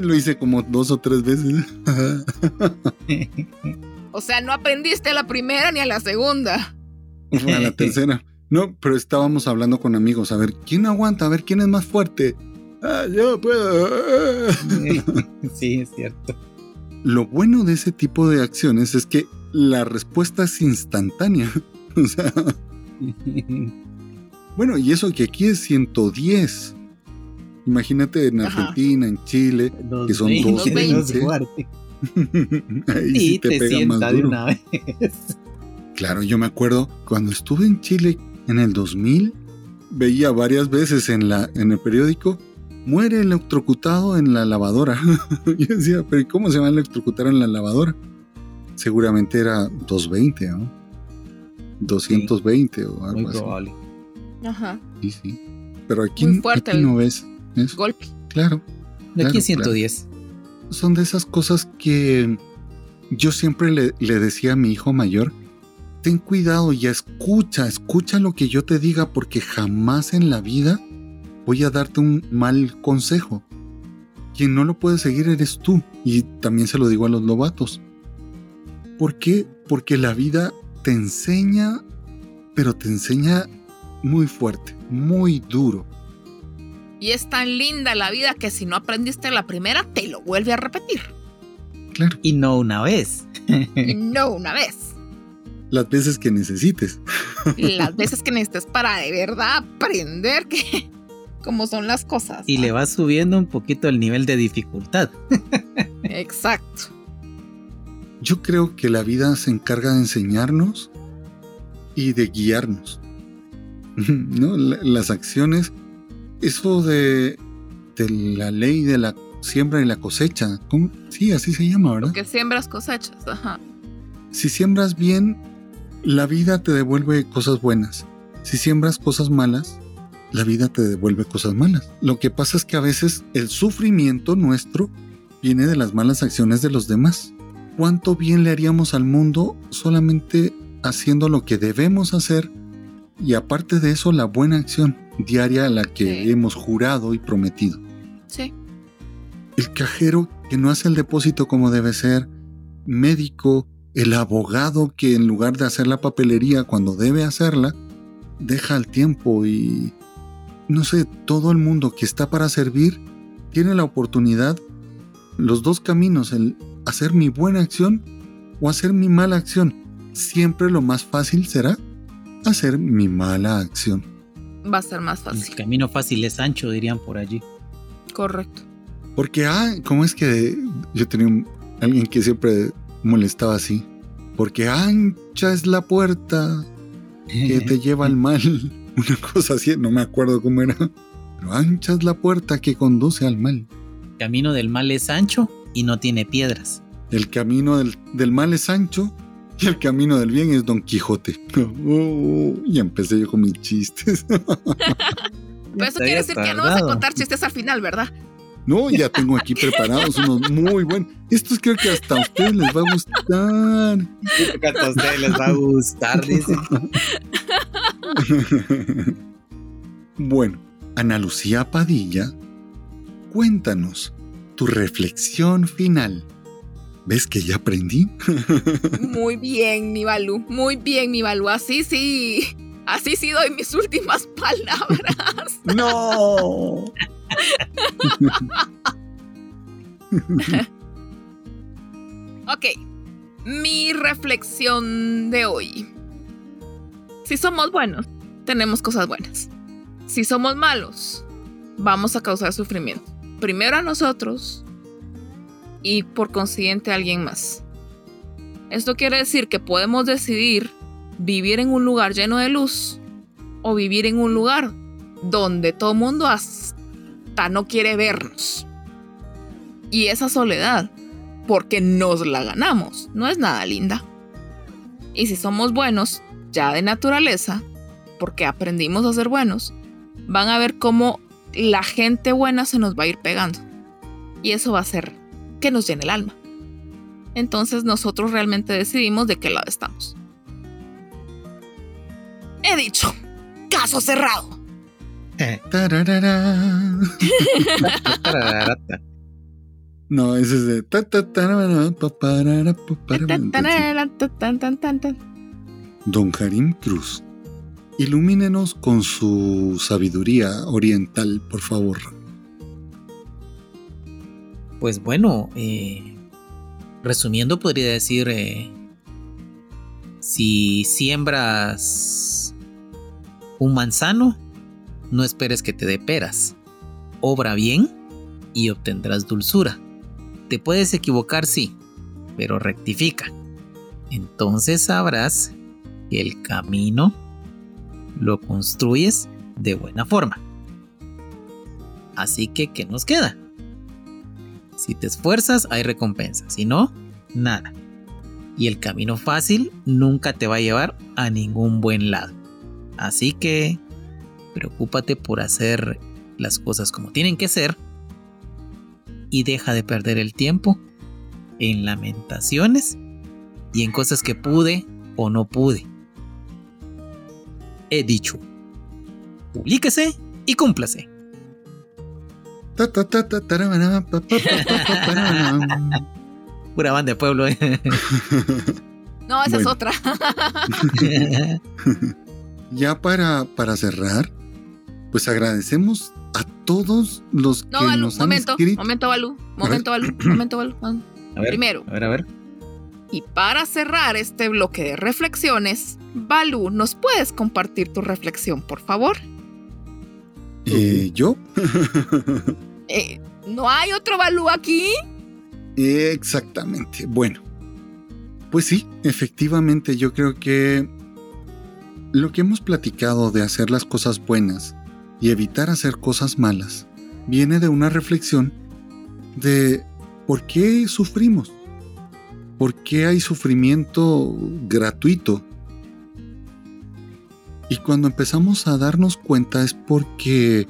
lo hice como dos o tres veces. o sea, no aprendiste a la primera ni a la segunda. A la tercera. No, pero estábamos hablando con amigos. A ver, ¿quién aguanta? A ver, ¿quién es más fuerte? Ah, yo puedo. sí, es cierto. Lo bueno de ese tipo de acciones es que la respuesta es instantánea. o sea. bueno, y eso que aquí es 110. Imagínate en Argentina, en Chile, que son 220. Ahí sí, te, pega más duro. una vez. Claro, yo me acuerdo cuando estuve en Chile en el 2000, veía varias veces en, la, en el periódico muere electrocutado en la lavadora. Yo decía, pero ¿cómo se va a electrocutar en la lavadora? Seguramente era 220, ¿no? 220 o algo así. Ajá. Sí, sí. Pero aquí, no ves eso. Golpe. Claro. De aquí 110. Son de esas cosas que yo siempre le, le decía a mi hijo mayor, ten cuidado y escucha, escucha lo que yo te diga porque jamás en la vida voy a darte un mal consejo. Quien no lo puede seguir eres tú. Y también se lo digo a los lobatos. ¿Por qué? Porque la vida te enseña, pero te enseña muy fuerte, muy duro. Y es tan linda la vida que si no aprendiste la primera, te lo vuelve a repetir. Claro. Y no una vez. no una vez. Las veces que necesites. Las veces que necesites para de verdad aprender que cómo son las cosas. Y le vas subiendo un poquito el nivel de dificultad. Exacto. Yo creo que la vida se encarga de enseñarnos y de guiarnos. ¿No? Las acciones, eso de, de la ley de la siembra y la cosecha, ¿cómo? sí, así se llama, ¿verdad? Que siembras cosechas, ajá. Si siembras bien, la vida te devuelve cosas buenas. Si siembras cosas malas, la vida te devuelve cosas malas. Lo que pasa es que a veces el sufrimiento nuestro viene de las malas acciones de los demás. ¿Cuánto bien le haríamos al mundo solamente haciendo lo que debemos hacer y aparte de eso la buena acción diaria a la que Sí. hemos jurado y prometido? Sí. El cajero que no hace el depósito como debe ser, médico, el abogado que en lugar de hacer la papelería cuando debe hacerla, deja el tiempo y no sé, todo el mundo que está para servir tiene la oportunidad, los dos caminos, el hacer mi buena acción o hacer mi mala acción. Siempre lo más fácil será hacer mi mala acción. Va a ser más El fácil. camino fácil es ancho, dirían por allí. Correcto. Porque, ah, ¿cómo es que yo tenía un- alguien que siempre molestaba así? Porque ancha es la puerta que te lleva al mal. Una cosa así, no me acuerdo cómo era. Pero ancha es la puerta que conduce al mal. El camino del mal es ancho y no tiene piedras. El camino del, del mal es ancho y el camino del bien es Don Quijote. Oh, y empecé yo con mis chistes. Pero eso quiere decir que no vas a contar chistes al final, ¿verdad? No, ya tengo aquí preparados unos muy buenos. Estos creo que hasta a ustedes les va a gustar. a ustedes les va a gustar, dice. bueno, Ana Lucía Padilla, cuéntanos tu reflexión final. ¿Ves que ya aprendí? Muy bien, mi Balú. Muy bien, mi Balú. Así sí. Así sí doy mis últimas palabras. ¡No! Ok. Mi reflexión de hoy. Si somos buenos, tenemos cosas buenas. Si somos malos, vamos a causar sufrimiento. Primero a nosotros y por consiguiente alguien más. Esto quiere decir que podemos decidir vivir en un lugar lleno de luz o vivir en un lugar donde todo mundo hasta no quiere vernos. Y esa soledad, porque nos la ganamos, no es nada linda. Y si somos buenos, ya de naturaleza, porque aprendimos a ser buenos, van a ver cómo la gente buena se nos va a ir pegando. Y eso va a hacer que nos llene el alma. Entonces nosotros realmente decidimos de qué lado estamos. He dicho, caso cerrado. Tararara. No, ese es de. Don Karim Cruz, ilumínenos con su sabiduría oriental, por favor. Pues bueno, eh, resumiendo podría decir, eh, si siembras un manzano, no esperes que te dé peras. Obra bien y obtendrás dulzura. Te puedes equivocar, sí, pero rectifica. Entonces sabrás que el camino lo construyes de buena forma. Así que, ¿qué nos queda? Si te esfuerzas, hay recompensa. Si no, nada. Y el camino fácil nunca te va a llevar a ningún buen lado. Así que, preocúpate por hacer las cosas como tienen que ser. Y deja de perder el tiempo en lamentaciones y en cosas que pude o no pude. He dicho. Publíquese y cúmplase. Pura banda de pueblo. ¿eh? No, esa es otra. Ya para, para cerrar, pues agradecemos a todos los que Balú, nos han momento, escrito. momento, Balú, momento, Balú, momento, Balú. A ver, Primero, a ver, a ver. y para cerrar este bloque de reflexiones, Balú, ¿nos puedes compartir tu reflexión, por favor? Eh, ¿Yo? Eh, ¿No hay otro Balú aquí? Exactamente. Bueno, pues sí, efectivamente yo creo que lo que hemos platicado de hacer las cosas buenas y evitar hacer cosas malas viene de una reflexión de por qué sufrimos, por qué hay sufrimiento gratuito. Y cuando empezamos a darnos cuenta es porque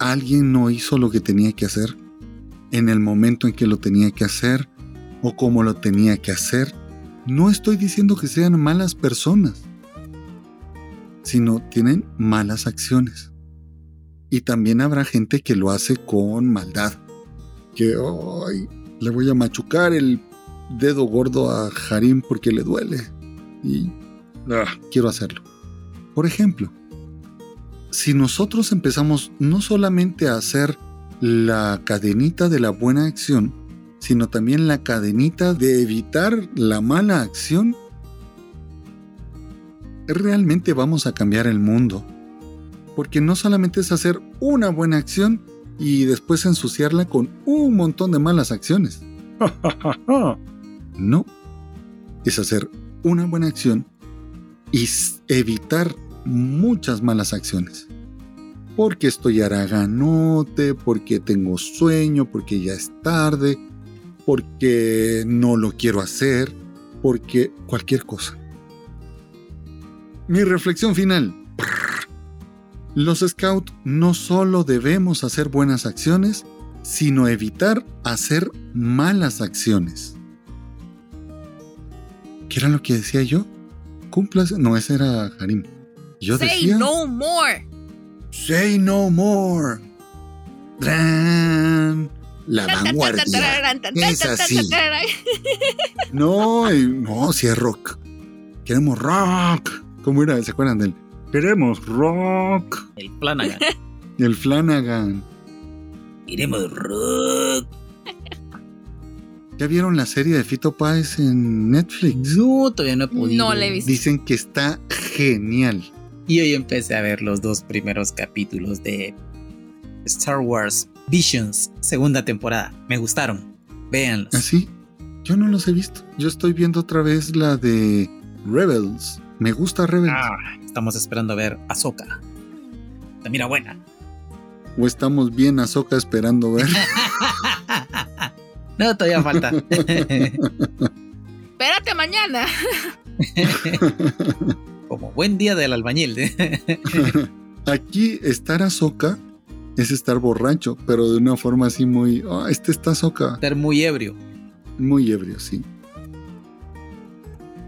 alguien no hizo lo que tenía que hacer en el momento en que lo tenía que hacer o como lo tenía que hacer. No estoy diciendo que sean malas personas, sino tienen malas acciones. Y también habrá gente que lo hace con maldad. Que "Ay, le voy a machucar el dedo gordo a Harim porque le duele. Y ah, quiero hacerlo. Por ejemplo, si nosotros empezamos no solamente a hacer la cadenita de la buena acción, sino también la cadenita de evitar la mala acción, realmente vamos a cambiar el mundo. Porque no solamente es hacer una buena acción y después ensuciarla con un montón de malas acciones. No, es hacer una buena acción y evitar muchas malas acciones. Porque estoy haraganote, porque tengo sueño, porque ya es tarde, porque no lo quiero hacer, porque cualquier cosa. Mi reflexión final. Los scouts no solo debemos hacer buenas acciones, sino evitar hacer malas acciones. ¿Qué era lo que decía yo? Cumplas. No, ese era Harim. Yo Say decía. no more. Say no more. Tran. La vanguardia. Es así. No, no, si es rock. Queremos rock. ¿Cómo era? ¿Se acuerdan del? Queremos rock. El Flanagan. El Flanagan. Iremos rock. ¿Ya vieron la serie de Fito Páez en Netflix? No, todavía no he podido. No le he visto. Dicen que está genial. Y hoy empecé a ver los dos primeros capítulos de Star Wars Visions, segunda temporada. Me gustaron. Véanlos. ¿Así? Yo no los he visto. Yo estoy viendo otra vez la de Rebels. Me gusta Rebels. Ah, estamos esperando a ver Ahsoka. La mira buena. O estamos bien a Soca esperando ver. no, todavía falta. Espérate mañana. Como buen día del albañil. Aquí estar a Soca es estar borracho, pero de una forma así muy. Ah, este está Soca. Estar muy ebrio. Muy ebrio, sí.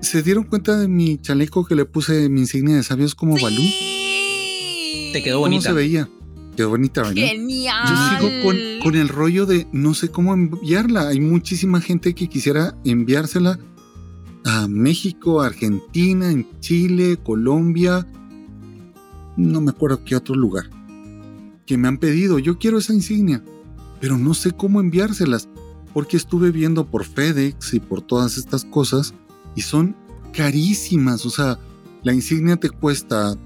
¿Se dieron cuenta de mi chaleco que le puse mi insignia de sabios como Balú? Sí. Te quedó ¿Cómo bonita. se veía? Quedó bonita, ¿verdad? Genial. Yo sigo con, con el rollo de no sé cómo enviarla. Hay muchísima gente que quisiera enviársela a México, Argentina, en Chile, Colombia, no me acuerdo qué otro lugar, que me han pedido, yo quiero esa insignia, pero no sé cómo enviárselas, porque estuve viendo por FedEx y por todas estas cosas, y son carísimas, o sea, la insignia te cuesta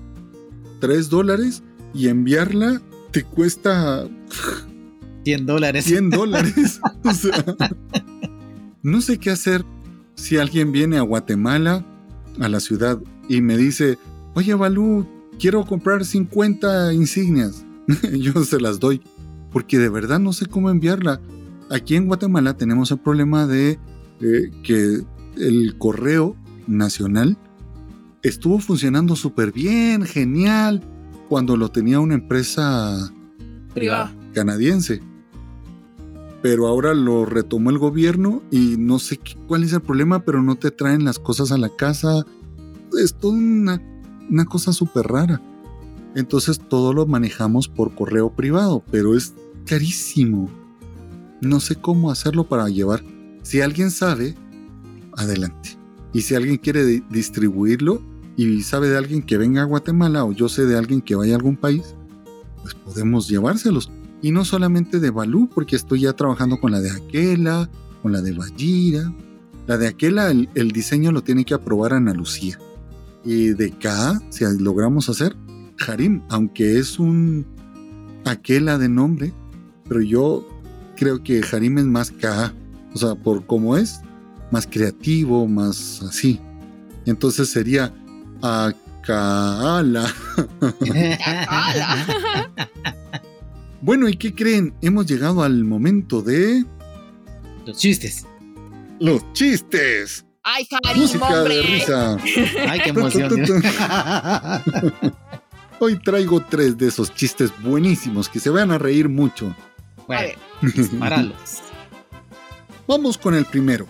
3 dólares y enviarla te cuesta 100 dólares. 100 dólares. O sea, no sé qué hacer si alguien viene a Guatemala, a la ciudad, y me dice, oye Balú, quiero comprar 50 insignias. Yo se las doy, porque de verdad no sé cómo enviarla. Aquí en Guatemala tenemos el problema de eh, que el correo nacional estuvo funcionando súper bien, genial, cuando lo tenía una empresa Privada. canadiense. Pero ahora lo retomó el gobierno y no sé cuál es el problema, pero no te traen las cosas a la casa. Es toda una, una cosa súper rara. Entonces todo lo manejamos por correo privado, pero es carísimo. No sé cómo hacerlo para llevar. Si alguien sabe, adelante. Y si alguien quiere di- distribuirlo y sabe de alguien que venga a Guatemala o yo sé de alguien que vaya a algún país, pues podemos llevárselos. Y no solamente de Balú, porque estoy ya trabajando con la de Aquela, con la de Bajira. La de Aquela, el, diseño lo tiene que aprobar Ana Lucía. Y de K, si logramos hacer, Harim, aunque es un Aquela de nombre, pero yo creo que Harim es más K. O sea, por cómo es, más creativo, más así. Entonces sería Akala. bueno, ¿y qué creen? Hemos llegado al momento de... Los chistes. Los chistes. ¡Ay, Harim, Música de risa. ¡Ay, qué emoción! Hoy traigo tres de esos chistes buenísimos que se van a reír mucho. Bueno, disparalos. Vamos con el primero.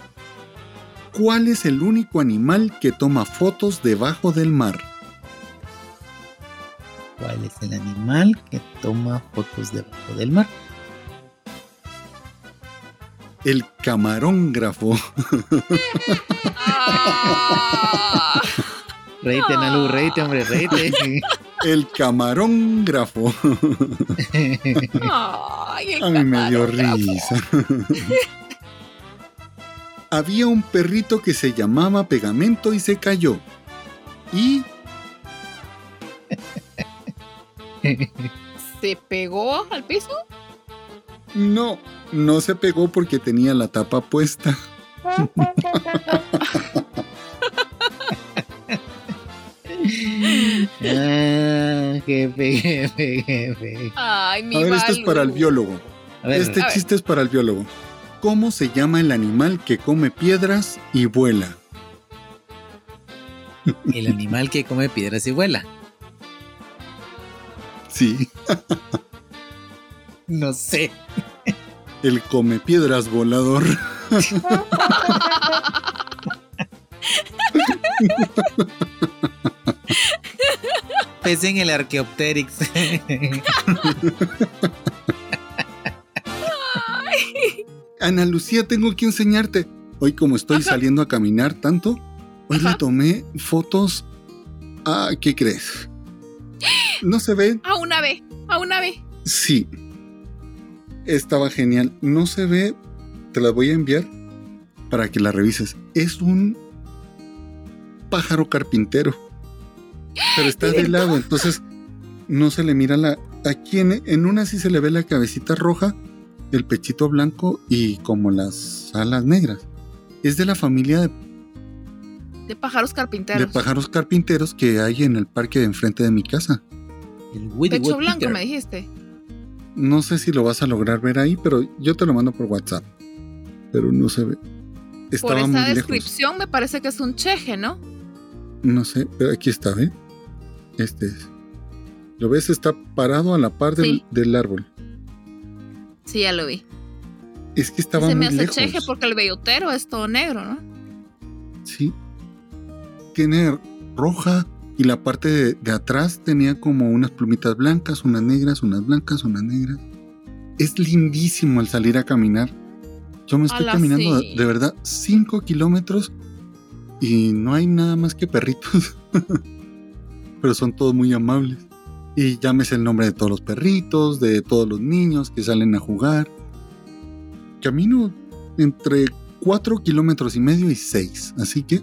¿Cuál es el único animal que toma fotos debajo del mar? ¿Cuál es el animal que toma fotos debajo del mar? El camarógrafo. Ah. reíte, Nalu, reíte, hombre, reíte. El camarógrafo. A mí me dio risa. Había un perrito que se llamaba Pegamento y se cayó. Y... ¿Se pegó al piso? No, no se pegó porque tenía la tapa puesta. ah, jefe, jefe, jefe. Ay, mi A ver, esto es para el biólogo. este chiste es para el biólogo. ¿Cómo se llama el animal que come piedras y vuela? El animal que come piedras y vuela. Sí. no sé. El come piedras volador. Pensé en el Archaeopteryx. Ana Lucía, tengo que enseñarte. Hoy como estoy saliendo a caminar tanto, hoy le tomé fotos a... ¿Qué crees? No se ve. A una vez, a una vez. Sí. Estaba genial. No se ve. Te la voy a enviar para que la revises. Es un pájaro carpintero. Pero está de lado, entonces no se le mira la... Aquí en, en una sí se le ve la cabecita roja el pechito blanco y como las alas negras. Es de la familia de, de pájaros carpinteros. De pájaros carpinteros que hay en el parque de enfrente de mi casa. El Pecho blanco, me dijiste. No sé si lo vas a lograr ver ahí, pero yo te lo mando por WhatsApp. Pero no se ve. por esa descripción me parece que es un cheje, ¿no? No sé, pero aquí está, ¿eh? Este es. ¿Lo ves? Está parado a la par del, del árbol. Sí, ya lo vi. Es que estaba Se me hace cheje porque el bellotero es todo negro, ¿no? Sí. Tiene roja y la parte de, atrás tenía como unas plumitas blancas, unas negras, unas blancas, unas negras. Es lindísimo al salir a caminar. Yo me estoy caminando de, verdad 5 kilómetros y no hay nada más que perritos. Pero son todos muy amables y llámese el nombre de todos los perritos, de todos los niños que salen a jugar. Camino entre 4 kilómetros y medio y 6, así que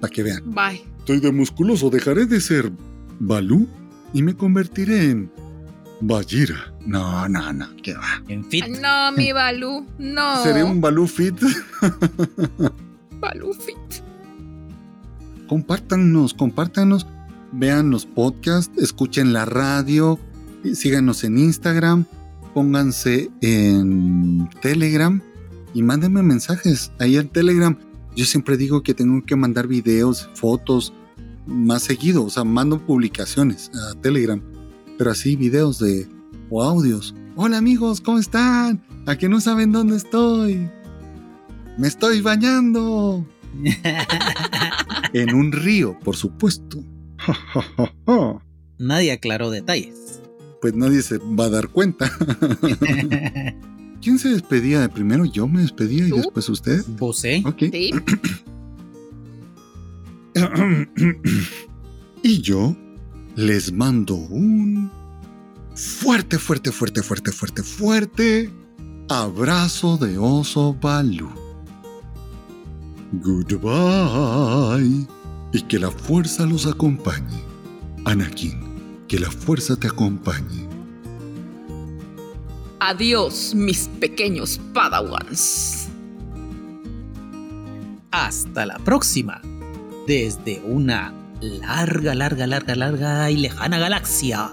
para que vean. Bye. Estoy de musculoso, dejaré de ser Balú y me convertiré en Bajira. No, no, no, ¿qué va? En fit. No, mi Balú, no. ¿Seré un Balú fit? Balú fit. Compártanos, compártanos vean los podcasts, escuchen la radio, síganos en Instagram, pónganse en Telegram y mándenme mensajes ahí en Telegram. Yo siempre digo que tengo que mandar videos, fotos más seguido, o sea, mando publicaciones a Telegram, pero así videos de o audios. Hola amigos, ¿cómo están? ¿A que no saben dónde estoy? Me estoy bañando. en un río, por supuesto. nadie aclaró detalles. Pues nadie se va a dar cuenta. ¿Quién se despedía de primero? Yo me despedía y después usted. ¿Vos? Ok. y yo les mando un fuerte, fuerte, fuerte, fuerte, fuerte, fuerte abrazo de oso Balú. Goodbye. Y que la fuerza los acompañe. Anakin, que la fuerza te acompañe. Adiós, mis pequeños Padawans. Hasta la próxima. Desde una larga, larga, larga, larga y lejana galaxia.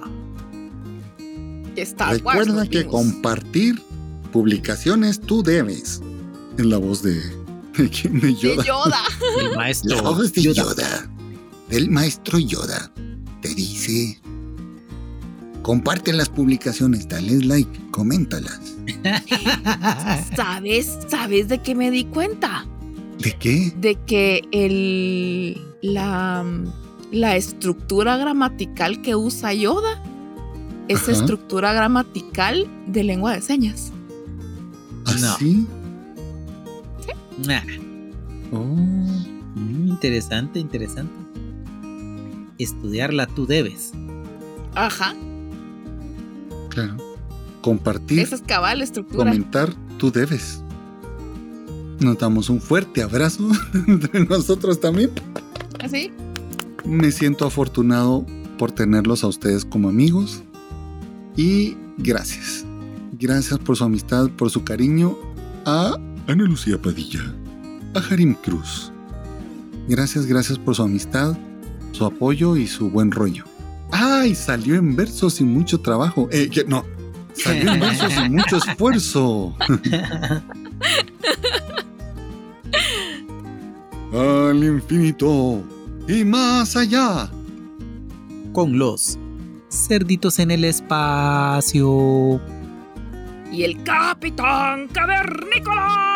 Recuerda que compartir publicaciones tú debes. En la voz de. ¿De quién? De Yoda. De Yoda. El maestro. La voz de Yoda. Del maestro Yoda. Te dice. Comparte las publicaciones, dale like, coméntalas. ¿Sabes? ¿Sabes de qué me di cuenta? ¿De qué? De que el. la. la estructura gramatical que usa Yoda es estructura gramatical de lengua de señas. ¿Así? Sí. Nah. Oh. Mm, interesante, interesante. Estudiarla tú debes. Ajá. Claro. Compartir. Esa es cabal estructura. Comentar tú debes. Nos damos un fuerte abrazo entre nosotros también. ¿Así? Me siento afortunado por tenerlos a ustedes como amigos. Y gracias. Gracias por su amistad, por su cariño a Ana Lucía Padilla, a Harim Cruz. Gracias, gracias por su amistad, su apoyo y su buen rollo. ¡Ay! Salió en versos sin mucho trabajo. Eh, no, salió en versos sin mucho esfuerzo. Al infinito y más allá. Con los cerditos en el espacio y el Capitán Cavernícola.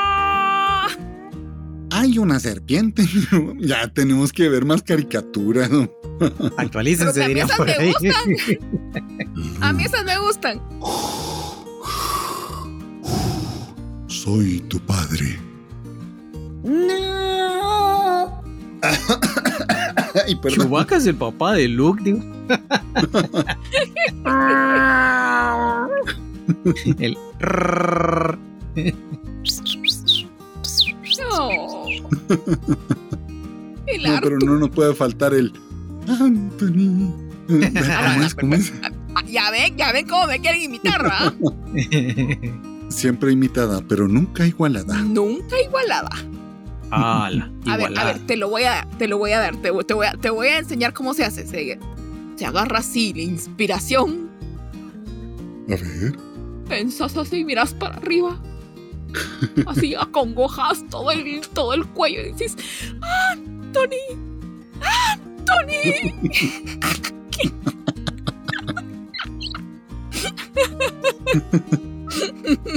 Hay una serpiente. ya tenemos que ver más caricaturas. Actualícense, diría por me ahí. gustan. a mí esas me gustan. Soy tu padre. No. Ay. Chewbacca es el papá de Luke, digo. el. El No, pero no nos puede faltar el Anthony. ¿Cómo es? ¿Cómo es? Ah, Ya ven, ya ven cómo me quieren imitar, ¿verdad? Siempre imitada, pero nunca igualada. Nunca igualada. Ala, A ver, a igualada. ver, te lo voy a, te lo voy a dar, te, te voy a, te voy a enseñar cómo se hace. Se, se agarra así la inspiración, A ver. pensas así, miras para arriba, así acongojas todo el, todo el cuello y dices, Anthony, Anthony.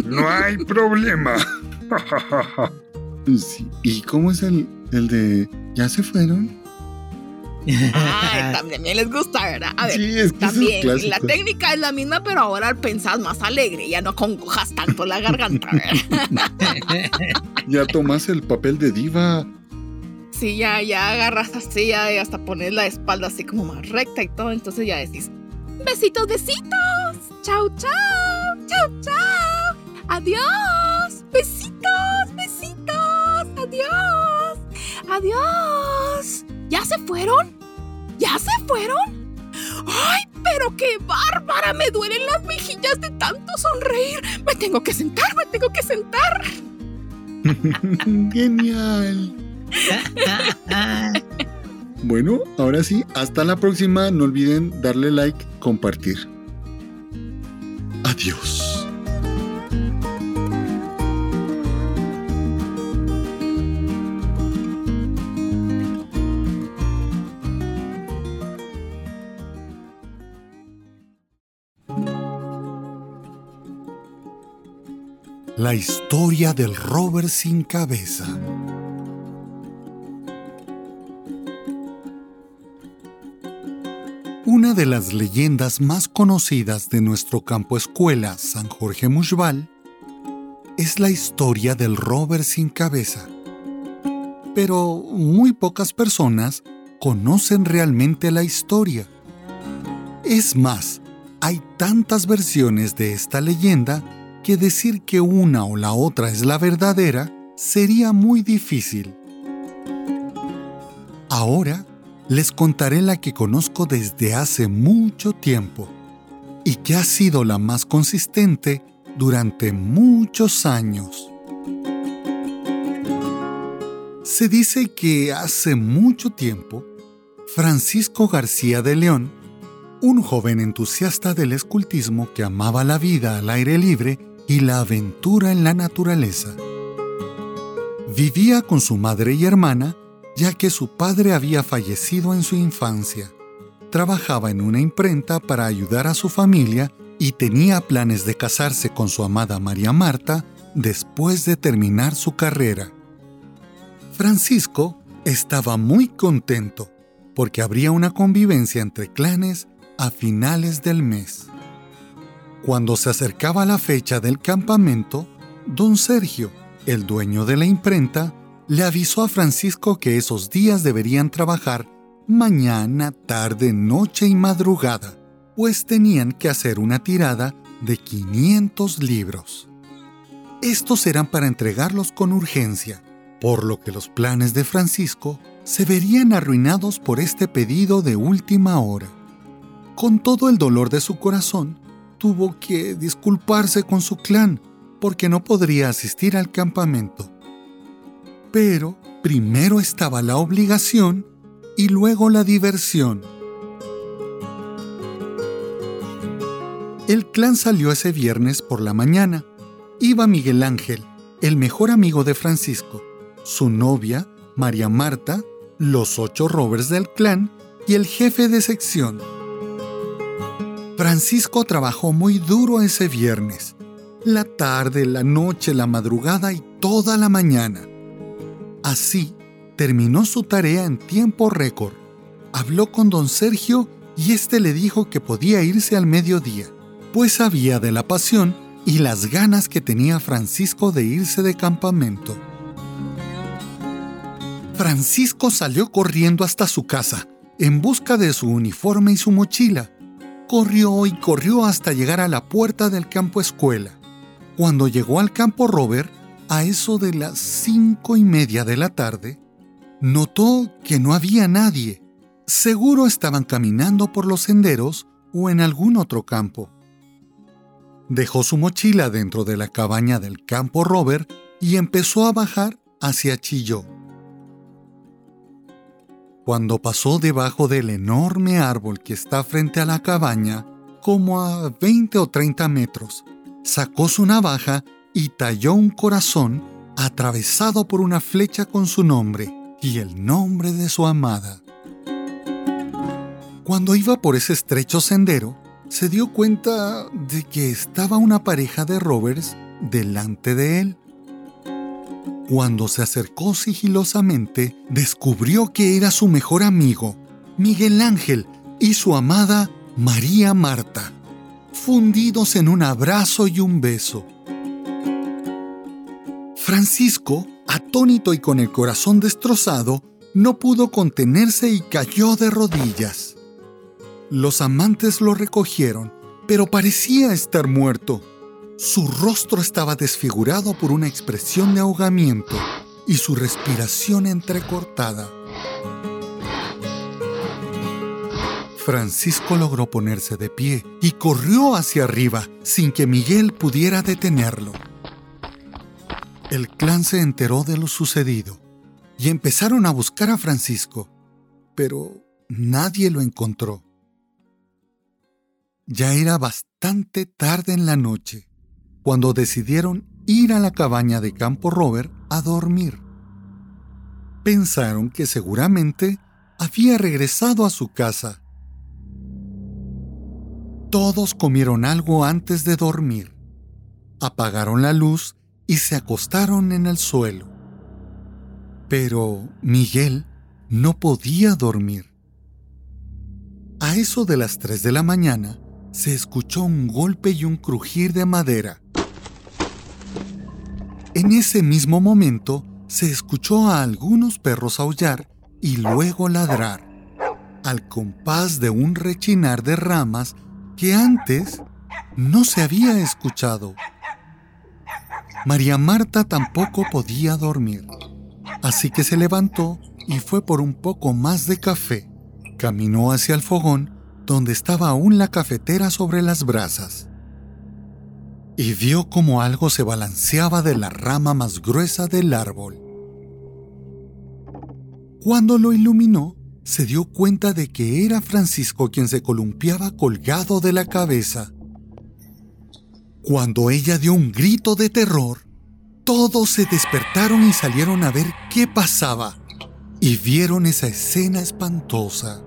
No hay problema. Sí. ¿Y cómo es el, el de ya se fueron? Ay, también les gusta, ¿verdad? A ver, sí, es que También, esos la técnica es la misma, pero ahora pensás más alegre, ya no acongojas tanto la garganta. ¿verdad? Ya tomas el papel de diva. Sí, ya, ya agarras así, ya, hasta pones la espalda así como más recta y todo, entonces ya decís, besitos, besitos, chau, chau, chau, chau, adiós, besitos, besitos, adiós, adiós. ¿Ya se fueron? ¿Ya se fueron? ¡Ay, pero qué bárbara! Me duelen las mejillas de tanto sonreír. Me tengo que sentar, me tengo que sentar. Genial. Bueno, ahora sí, hasta la próxima. No olviden darle like, compartir. Adiós. La historia del rover sin cabeza. Una de las leyendas más conocidas de nuestro campo escuela San Jorge Mushbal es la historia del rover sin cabeza. Pero muy pocas personas conocen realmente la historia. Es más, Hay tantas versiones de esta leyenda que decir que una o la otra es la verdadera sería muy difícil. Ahora les contaré la que conozco desde hace mucho tiempo y que ha sido la más consistente durante muchos años. Se dice que hace mucho tiempo, Francisco García de León, un joven entusiasta del escultismo que amaba la vida al aire libre y la aventura en la naturaleza, vivía con su madre y hermana ya que su padre había fallecido en su infancia. Trabajaba en una imprenta para ayudar a su familia y tenía planes de casarse con su amada María Marta después de terminar su carrera. Francisco estaba muy contento porque habría una convivencia entre clanes a finales del mes. Cuando se acercaba la fecha del campamento, don Sergio, el dueño de la imprenta, le avisó a Francisco que esos días deberían trabajar mañana, tarde, noche y madrugada, pues tenían que hacer una tirada de 500 libros. Estos eran para entregarlos con urgencia, por lo que los planes de Francisco se verían arruinados por este pedido de última hora. Con todo el dolor de su corazón, tuvo que disculparse con su clan porque no podría asistir al campamento. Pero primero estaba la obligación y luego la diversión. El clan salió ese viernes por la mañana. Iba Miguel Ángel, el mejor amigo de Francisco, su novia, María Marta, los ocho rovers del clan y el jefe de sección. Francisco trabajó muy duro ese viernes, la tarde, la noche, la madrugada y toda la mañana. Así, terminó su tarea en tiempo récord. Habló con don Sergio y éste le dijo que podía irse al mediodía, pues sabía de la pasión y las ganas que tenía Francisco de irse de campamento. Francisco salió corriendo hasta su casa, en busca de su uniforme y su mochila. Corrió y corrió hasta llegar a la puerta del campo escuela. Cuando llegó al campo Robert, a eso de las cinco y media de la tarde, notó que no había nadie. Seguro estaban caminando por los senderos o en algún otro campo. Dejó su mochila dentro de la cabaña del campo Robert y empezó a bajar hacia Chilló. Cuando pasó debajo del enorme árbol que está frente a la cabaña, como a 20 o 30 metros, sacó su navaja y talló un corazón atravesado por una flecha con su nombre y el nombre de su amada. Cuando iba por ese estrecho sendero, se dio cuenta de que estaba una pareja de rovers delante de él. Cuando se acercó sigilosamente, descubrió que era su mejor amigo, Miguel Ángel, y su amada María Marta, fundidos en un abrazo y un beso. Francisco, atónito y con el corazón destrozado, no pudo contenerse y cayó de rodillas. Los amantes lo recogieron, pero parecía estar muerto. Su rostro estaba desfigurado por una expresión de ahogamiento y su respiración entrecortada. Francisco logró ponerse de pie y corrió hacia arriba sin que Miguel pudiera detenerlo. El clan se enteró de lo sucedido y empezaron a buscar a Francisco, pero nadie lo encontró. Ya era bastante tarde en la noche cuando decidieron ir a la cabaña de Campo Robert a dormir. Pensaron que seguramente había regresado a su casa. Todos comieron algo antes de dormir. Apagaron la luz y se acostaron en el suelo. Pero Miguel no podía dormir. A eso de las 3 de la mañana se escuchó un golpe y un crujir de madera. En ese mismo momento se escuchó a algunos perros aullar y luego ladrar, al compás de un rechinar de ramas que antes no se había escuchado. María Marta tampoco podía dormir, así que se levantó y fue por un poco más de café. Caminó hacia el fogón, donde estaba aún la cafetera sobre las brasas, y vio como algo se balanceaba de la rama más gruesa del árbol. Cuando lo iluminó, se dio cuenta de que era Francisco quien se columpiaba colgado de la cabeza. Cuando ella dio un grito de terror, todos se despertaron y salieron a ver qué pasaba y vieron esa escena espantosa.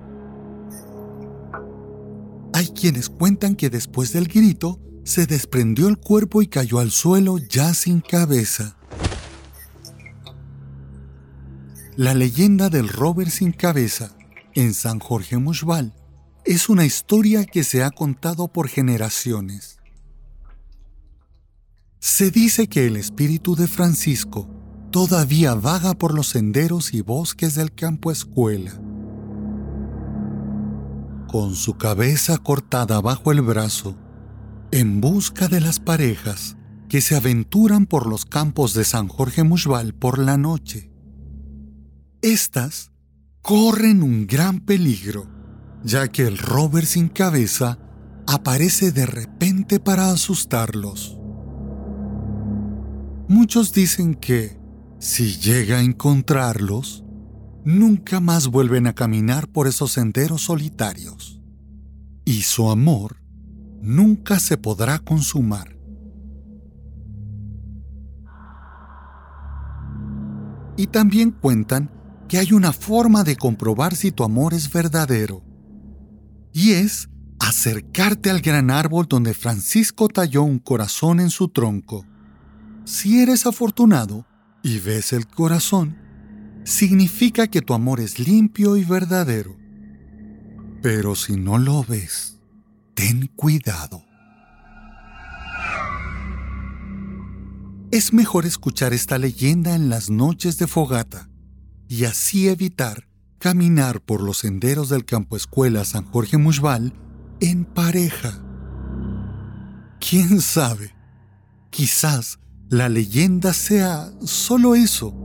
Hay quienes cuentan que después del grito se desprendió el cuerpo y cayó al suelo ya sin cabeza. La leyenda del Robert sin cabeza en San Jorge Mushbal es una historia que se ha contado por generaciones. Se dice que el espíritu de Francisco todavía vaga por los senderos y bosques del campo escuela. Con su cabeza cortada bajo el brazo, en busca de las parejas que se aventuran por los campos de San Jorge Mushbal por la noche. Estas corren un gran peligro, ya que el rover sin cabeza aparece de repente para asustarlos. Muchos dicen que, si llega a encontrarlos, nunca más vuelven a caminar por esos senderos solitarios, y su amor nunca se podrá consumar. Y también cuentan que hay una forma de comprobar si tu amor es verdadero. Y es acercarte al gran árbol donde Francisco talló un corazón en su tronco. Si eres afortunado y ves el corazón, significa que tu amor es limpio y verdadero. Pero si no lo ves, ten cuidado. Es mejor escuchar esta leyenda en las noches de fogata y así evitar caminar por los senderos del campo escuela San Jorge Mushbal en pareja. ¿Quién sabe? Quizás la leyenda sea solo eso,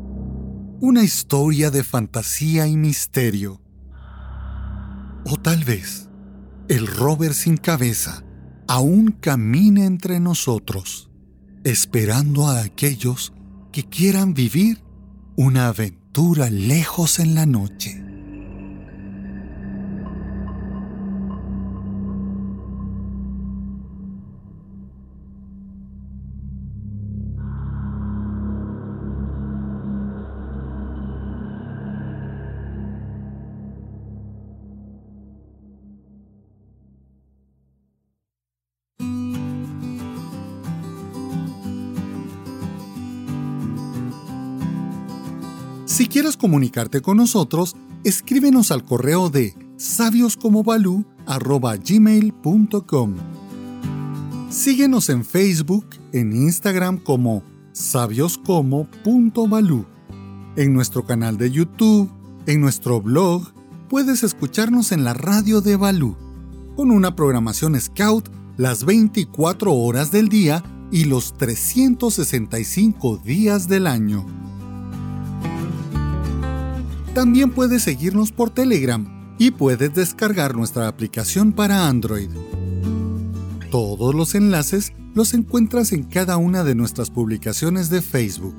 una historia de fantasía y misterio. O tal vez el rover sin cabeza aún camine entre nosotros, esperando a aquellos que quieran vivir una aventura lejos en la noche. Si quieres comunicarte con nosotros, escríbenos al correo de sabioscomobalú@gmail.com. Síguenos en Facebook, en Instagram como sabioscomo.balú, en nuestro canal de YouTube, en nuestro blog, puedes escucharnos en la radio de Balú, con una programación Scout las 24 horas del día y los 365 días del año. También puedes seguirnos por Telegram y puedes descargar nuestra aplicación para Android. Todos los enlaces los encuentras en cada una de nuestras publicaciones de Facebook.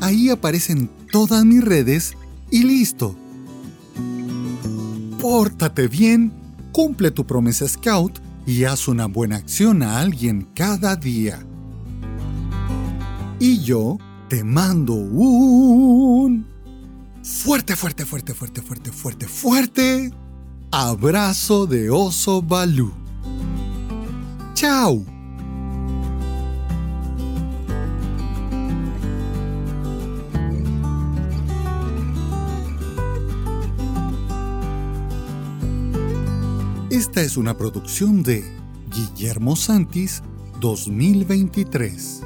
Ahí aparecen todas mis redes y listo. Pórtate bien, cumple tu promesa Scout y haz una buena acción a alguien cada día. Y yo te mando un fuerte, fuerte, fuerte, fuerte, fuerte, fuerte, fuerte abrazo de oso Balú. ¡Chao! Esta es una producción de Guillermo Santis 2023.